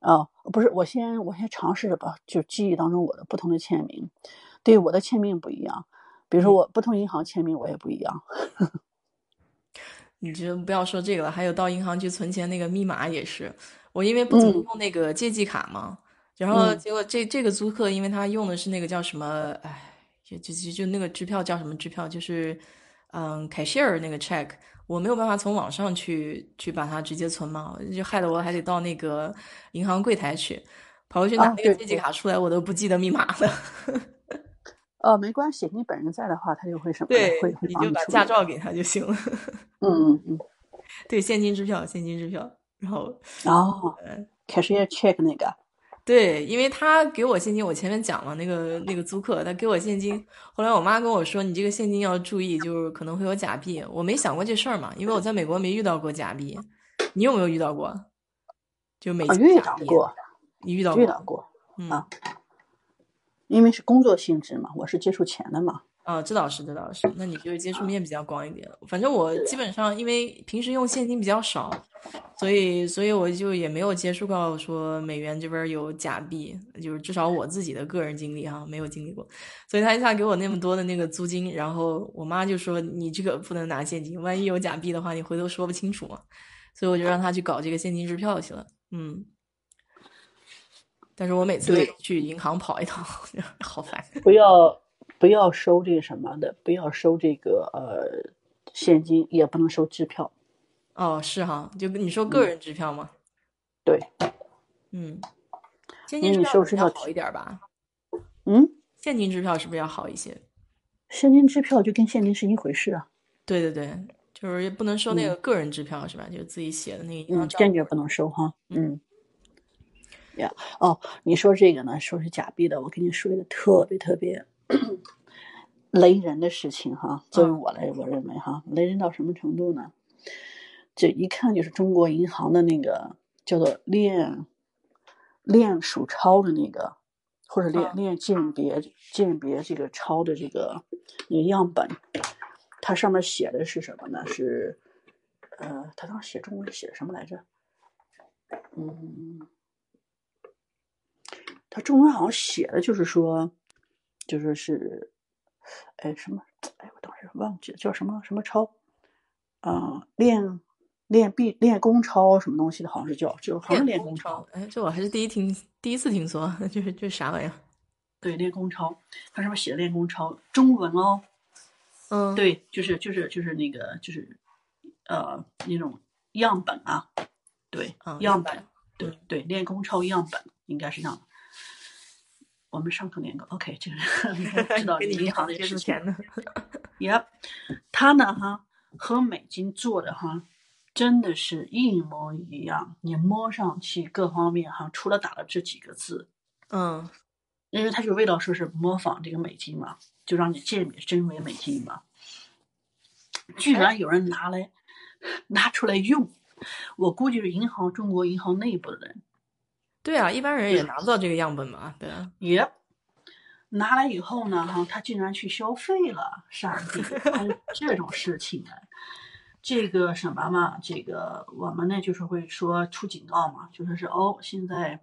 哦，不是，我先我先尝试着吧，就记忆当中我的不同的签名，对我的签名不一样。比如说我不同银行签名我也不一样。你就不要说这个了，还有到银行去存钱那个密码也是，我因为不怎么嗯用那个借记卡嘛，然后嗯结果这这个租客，因为他用的是那个叫什么，哎，就就就就那个支票叫什么支票，就是嗯 cashier 那个 check，我没有办法从网上去去把它直接存嘛，就害得我还得到那个银行柜台去，跑过去拿那个借记卡出来，我都不记得密码了。呃，没关系，你本人在的话，他就会什么，对会，会你就把。驾照给他就行了。嗯嗯嗯。对，现金支票，现金支票，然后。哦呃，cashier check 那个。对，因为他给我现金，我前面讲了那个那个租客，他给我现金，后来我妈跟我说，你这个现金要注意，就是可能会有假币。我没想过这事儿嘛，因为我在美国没遇到过假币。你有没有遇到过？就美啊，遇到过，你遇到过？遇到过嗯啊，因为是工作性质嘛，我是接触钱的嘛。啊，这倒是，这倒是。那你就是接触面比较广一点。反正我基本上因为平时用现金比较少，所以所以我就也没有接触到说美元这边有假币，就是至少我自己的个人经历哈，没有经历过。所以他一下给我那么多的那个租金，然后我妈就说你这个不能拿现金，万一有假币的话，你回头说不清楚嘛。所以我就让他去搞这个现金支票去了。嗯，但是我每次去银行跑一趟，好烦。不要不要收这个什么的，不要收这个呃现金，也不能收支票。哦，是哈，就跟你说个人支票吗？对，嗯，现金支票好一点吧？嗯，现金支票是不是要好一些？现金支票就跟现金是一回事啊。对对对，就是也不能收那个个人支票是吧？就是自己写的那个银行。坚决不能收哈。嗯，呀，哦，你说这个呢，说是假币的，我跟你说一个特别特别 雷人的事情哈。作为嗯我来，我认为哈，雷人到什么程度呢？这一看就是中国银行的那个叫做练练数钞的那个，或者练嗯练鉴别鉴别这个钞的这个那个样本，它上面写的是什么呢？是呃，他当时写中文写的什么来着？嗯，他中文好像写的就是说，就是是，哎什么？哎，我当时忘记了叫什么什么钞，啊、练练臂练功超什么东西的，好像是叫，就好像是练功超。，哎，这我还是第一听第一次听说，就是这啥玩意儿？对，练功超，它上面写的练功超，中文哦，嗯，，对，就是就是就是那个就是，呃，那种样本啊，对，嗯，样本，本，对对，练功超样本应该是这样的。我们上课连个，OK，这个 知道银行的事情。触钱的，也，它呢哈和美金做的哈真的是一模一样，你摸上去各方面哈，除了打了这几个字，嗯，因为它就为了说是模仿这个美金嘛，就让你鉴别真伪美金嘛。居然有人拿来 拿出来用，我估计是银行中国银行内部的人对啊，一般人也拿不到这个样本嘛，对啊，也拿来以后呢，哈，他竟然去消费了，上帝，这种事情呢？这个什么嘛，这个我们呢就是会说出警告嘛，就说是哦，现在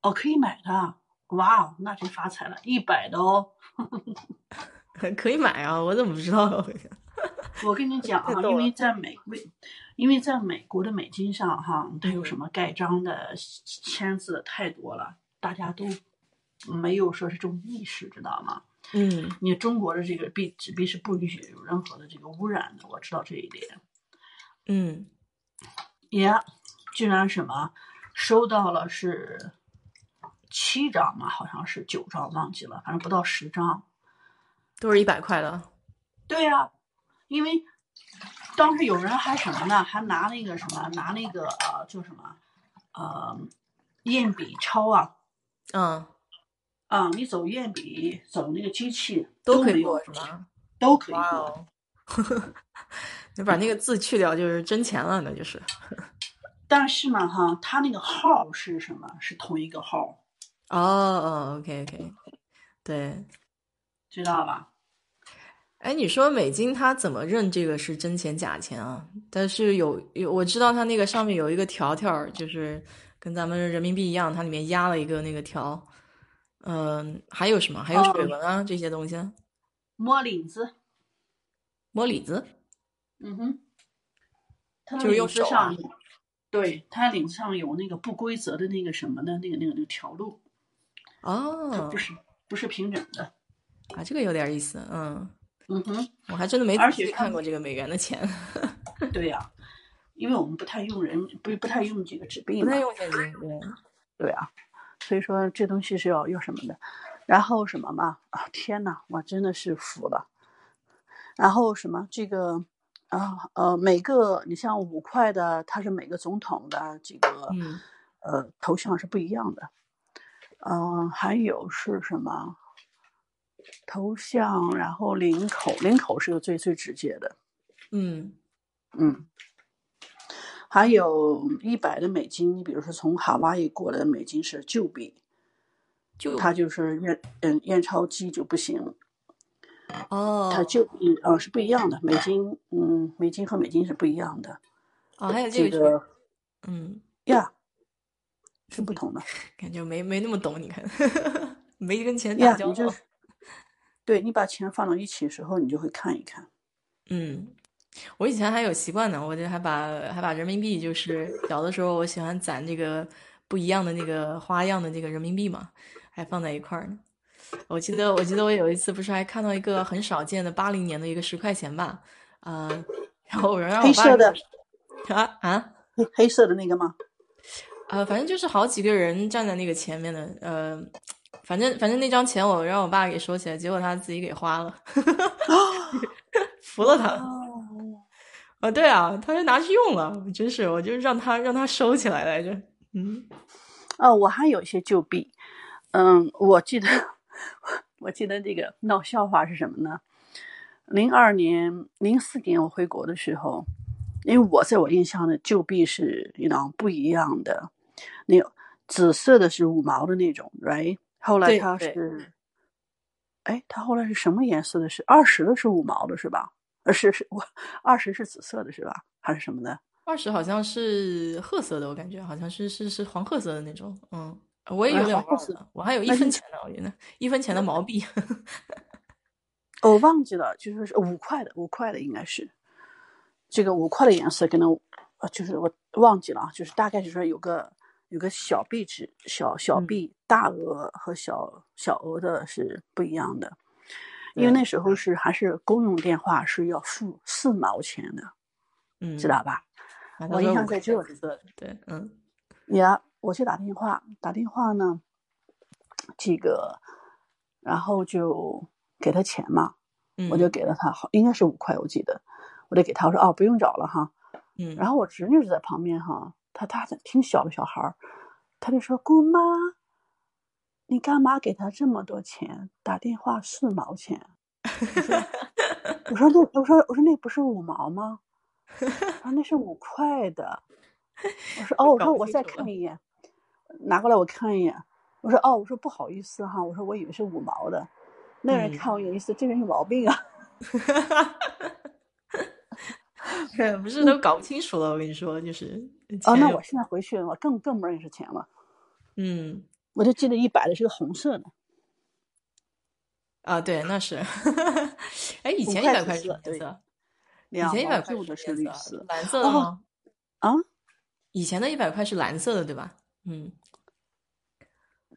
哦可以买的，哇，那真发财了，一百的哦。可以买啊，我怎么不知道？我跟你讲啊，因为在美为，因为在美国的美金上哈，它有嗯什么盖章的、签字的太多了，大家都没有说是这种意识，知道吗？嗯，你中国的这个币纸币是不允许有任何的这个污染的，我知道这一点。嗯，也、居然什么收到了是七张嘛，好像是九张，忘记了，反正不到十张。都是一百块的，对呀、因为当时有人还什么呢？还拿那个什么，拿那个呃，叫什么？呃验笔抄啊，嗯，啊，你走验笔走那个机器都可以过是吧？都可以过。你把那个字去掉就是真钱了，那就是。但是嘛，哈，他那个号是什么？是同一个号，哦哦，OK OK，对，知道吧？哎，你说美金它怎么认这个是真钱假钱啊？但是有有我知道它那个上面有一个条条，就是跟咱们人民币一样，它里面压了一个那个条。嗯，还有什么？还有水纹啊、这些东西。摸领子，摸里子，嗯哼，就是用手啊对，它领子上有那个不规则的那个什么的，那个那个那个条路，它哦不，是不是平整的。啊，这个有点意思。嗯，嗯哼，我还真的没而且它仔细看过这个美元的钱，对呀、因为我们不太用人，不不太用这个纸币嘛不太，用现金。对，对啊，所以说这东西是要要什么的。然后什么嘛？啊，天呐，我真的是服了。然后什么这个啊呃，每个你像五块的，它是每个总统的这个嗯呃头像是不一样的。嗯、还有是什么头像，然后领口，领口是个最最直接的。嗯。嗯，还有一百的美金，你比如说从夏威夷过来的美金是旧币，就它就是验嗯验钞机就不行，哦。它旧币啊、是不一样的，美金嗯美金和美金是不一样的，哦，还有这这个，嗯，呀是不同的。感觉没没那么懂，你看，没跟钱打呀，交道。对你把钱放到一起的时候，你就会看一看。嗯，我以前还有习惯呢，我就还把还把人民币，就是小的时候我喜欢攒这个不一样的那个花样的这个人民币嘛，还放在一块儿呢。我记得我记得我有一次不是还看到一个很少见的八零年的一个十块钱吧，啊、然后我让我爸黑色的啊啊黑黑色的那个吗？呃，反正就是好几个人站在那个前面的，呃，反正反正那张钱我让我爸给收起来，结果他自己给花了，服了他。哦，啊，对啊，他就拿去用了，真是，我就让他让他收起来来着。嗯，哦，我还有一些旧币，嗯，我记得，我记得这个闹笑话是什么呢？零二年、零四年我回国的时候，因为我在我印象的旧币是一种不一样的，那个紫色的是五毛的那种，right？后来它对对是，哎，它后来是什么颜色的？是二十的是五毛的是吧？呃，是是，我二十是紫色的是吧？还是什么的？二十好像是褐色的，我感觉好像是是是黄褐色的那种。嗯，我也有哎点黄褐色忘了，我还有一分钱呢，我觉得一分钱的毛币。我忘记了，就是是五块的，五块的应该是这个五块的颜色，可能呃，就是我忘记了啊，就是大概就是说有个有个小币值，小小嗯。币，大额和小小额的是不一样的，因为那时候是还是公用电话是要付四毛钱的，嗯，知道吧？反我印象在这紫色的，对，嗯。呀，我去打电话，打电话呢，这个，然后就给他钱嘛，嗯，我就给了他，好应该是五块，我记得，我得给他我说哦，不用找了哈。嗯，然后我侄女就在旁边哈，她她挺小的小孩儿，他就说姑妈，你干嘛给他这么多钱？打电话四毛钱。我说那我说我说那不是五毛吗？他说那是五块的。我说哦，我搞说我再看一眼，拿过来我看一眼。我说哦，我说不好意思哈，我说我以为是五毛的。那人嗯看我有意思，这人有毛病啊。对，不是都搞不清楚了，我跟你说，就是哦，那我现在回去我更更不认识钱了。嗯我就记得一百的是个红色的，啊，对，那是，哎，以五前一百块是绿色？以两前一百块是绿色，蓝色的哦吗？啊，以前的一百块是蓝色的，对吧？嗯，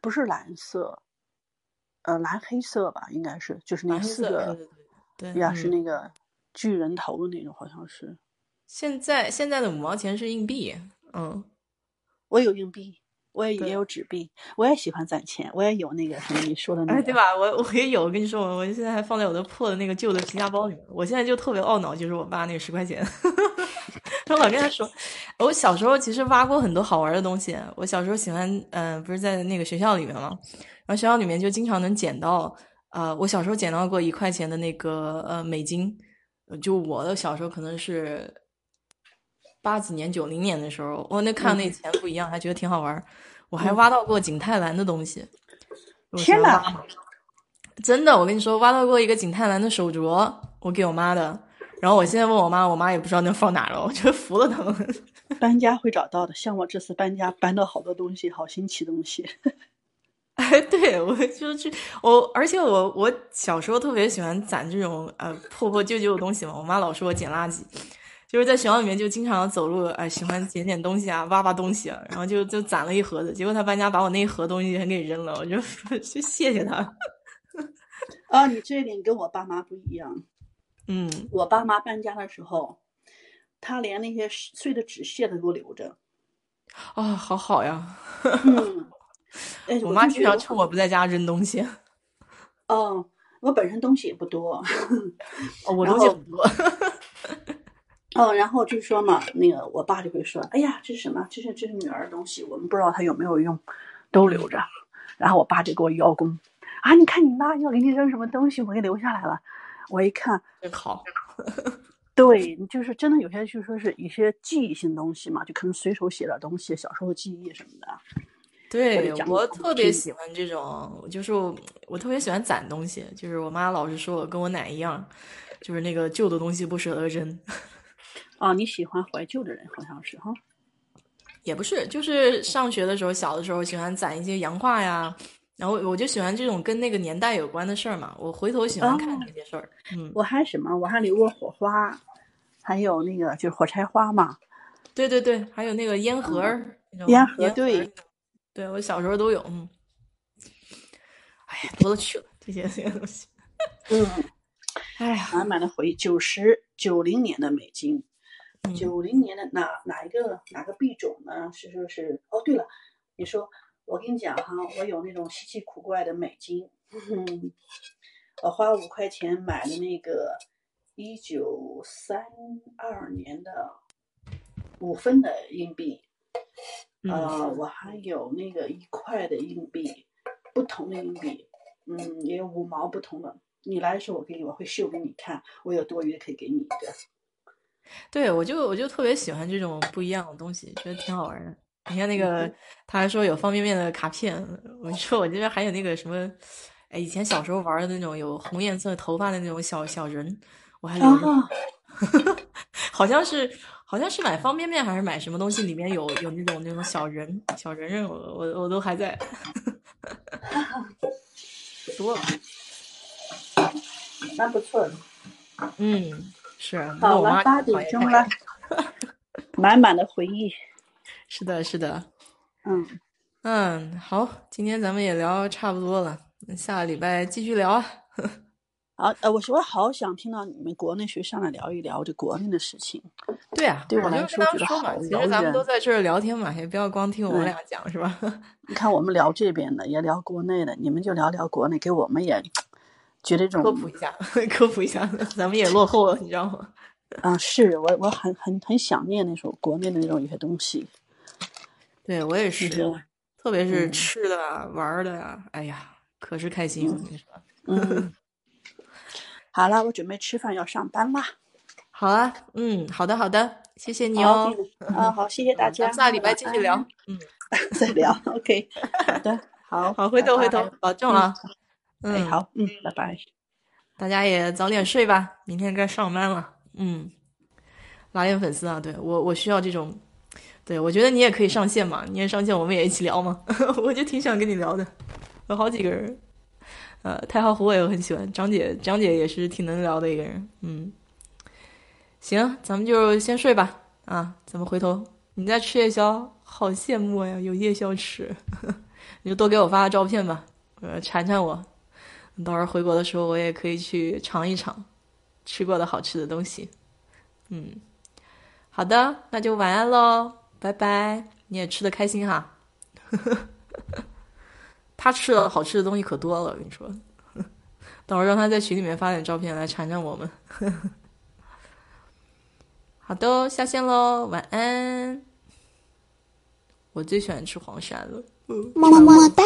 不是蓝色，呃，蓝黑色吧，应该是，就是那个对对对，呀，是嗯那个巨人头的那种，好像是。现在现在的五毛钱是硬币，嗯，我有硬币，我也也有纸币，我也喜欢攒钱，我也有那个什么你说的那哎，个，对吧？我我也有，我跟你说，我我现在还放在我的破的那个旧的皮夹包里面。我现在就特别懊恼，就是我爸那个十块钱，我老跟他说，我小时候其实挖过很多好玩的东西。我小时候喜欢，嗯、不是在那个学校里面嘛，然后学校里面就经常能捡到，呃，我小时候捡到过一块钱的那个呃美金，呃就我的小时候可能是八几年、九零年的时候，我那看那钱不一样，还觉得挺好玩。我还挖到过景泰蓝的东西，天哪真的，我跟你说，挖到过一个景泰蓝的手镯，我给我妈的。然后我现在问我妈，我妈也不知道那放哪了，我觉得服了他们。搬家会找到的。像我这次搬家，搬到好多东西，好新奇东西。哎，对我就是我，而且我我小时候特别喜欢攒这种呃破破旧旧的东西嘛。我妈老说我捡垃圾，就是在学校里面就经常走路，哎、喜欢捡捡东西啊，挖挖东西啊，然后就就攒了一盒子。结果他搬家把我那一盒东西全给扔了，我就就谢谢他。啊，你这一点跟我爸妈不一样。嗯，我爸妈搬家的时候，他连那些碎的纸屑都给我留着。啊、好好呀。嗯，哎，我妈经常趁我不在家扔东西，哦，我本身东西也不多。哦，我东西很多。哦，然后就说嘛，那个我爸就会说：“哎呀，这是什么？这是这是女儿的东西，我们不知道她有没有用，都留着。”然后我爸就给我邀功啊，你看你妈要给你扔什么东西，我给留下来了。我一看，真好。对，就是真的有些就说是一些记忆性东西嘛，就可能随手写点东西，小时候记忆什么的。对我特别喜欢这种，就是我我特别喜欢攒东西。就是我妈老是说我跟我奶一样，就是那个旧的东西不舍得扔。啊，你喜欢怀旧的人好像是哈。也不是，就是上学的时候，小的时候喜欢攒一些洋画呀，然后我就喜欢这种跟那个年代有关的事儿嘛。我回头喜欢看哦这些事儿。嗯，我还什么，我还留过火花，还有那个就是火柴花嘛。对对对，还有那个烟盒儿，烟盒对对我小时候都有。嗯，哎呀，多了去了这些这些东西。嗯，哎呀，满满的回忆。九十九零年的美金，嗯九零年的哪哪一个哪个币种呢？是说是哦，对了，你说我跟你讲哈，我有那种稀奇古怪的美金，嗯，我花五块钱买的那个一九三二年的五分的硬币，嗯呃，我还有那个一块的硬币，不同的硬币，嗯，也有五毛不同的。你来的时候，我给你，我会秀给你看，我有多余的可以给你一个。对，我就我就特别喜欢这种不一样的东西，觉得挺好玩的。你看那个，他还说有方便面的卡片，我说我这边还有那个什么，哎，以前小时候玩的那种有红颜色头发的那种小小人，我还留着，啊，好像是好像是买方便面还是买什么东西，里面有有那种那种小人小人人，我我我都还在，多了，蛮不错的。嗯，是，不过好了，八点钟了，满满的回忆。是的，是的。嗯，嗯，好，今天咱们也聊差不多了，那下个礼拜继续聊啊。好，呃，我说好想听到你们国内学上来聊一聊这国内的事情。对啊，对我来就说觉得说嘛，好其实咱们都在这儿聊天嘛，也不要光听我们俩讲，是吧？你看，我们聊这边的，也聊国内的，你们就聊聊国内，给我们也觉得这种科普一下，科普一下，咱们也落后了，你知道吗？啊，是我我很很很想念那种国内的那种一些东西。对我也是特别是嗯吃的啊、玩的呀，哎呀，可是开心。嗯，好了，我准备吃饭要上班啦。好啊，嗯，好的，好的，谢谢你哦。啊，好，谢谢大家。下礼拜继续聊，嗯，再聊。OK，好的，好，好，回头回头保重啊。哎，嗯，好，嗯，拜拜。大家也早点睡吧，明天该上班了。嗯，拉点粉丝啊，对我我需要这种，对我觉得你也可以上线嘛，你也上线，我们也一起聊嘛。我就挺想跟你聊的，有好几个人，呃，太浩湖我也很喜欢，张姐张姐也是挺能聊的一个人。嗯，行，咱们就先睡吧。啊，咱们回头你再吃夜宵，好羡慕呀，有夜宵吃。你就多给我发个照片吧，呃，馋馋我。到时候回国的时候，我也可以去尝一尝吃过的好吃的东西。嗯，好的，那就晚安喽，拜拜。你也吃的开心哈。他吃的好吃的东西可多了，我跟你说。到时候让他在群里面发点照片来馋馋我们。好的，下线喽，晚安。我最喜欢吃黄鳝了，么么哒。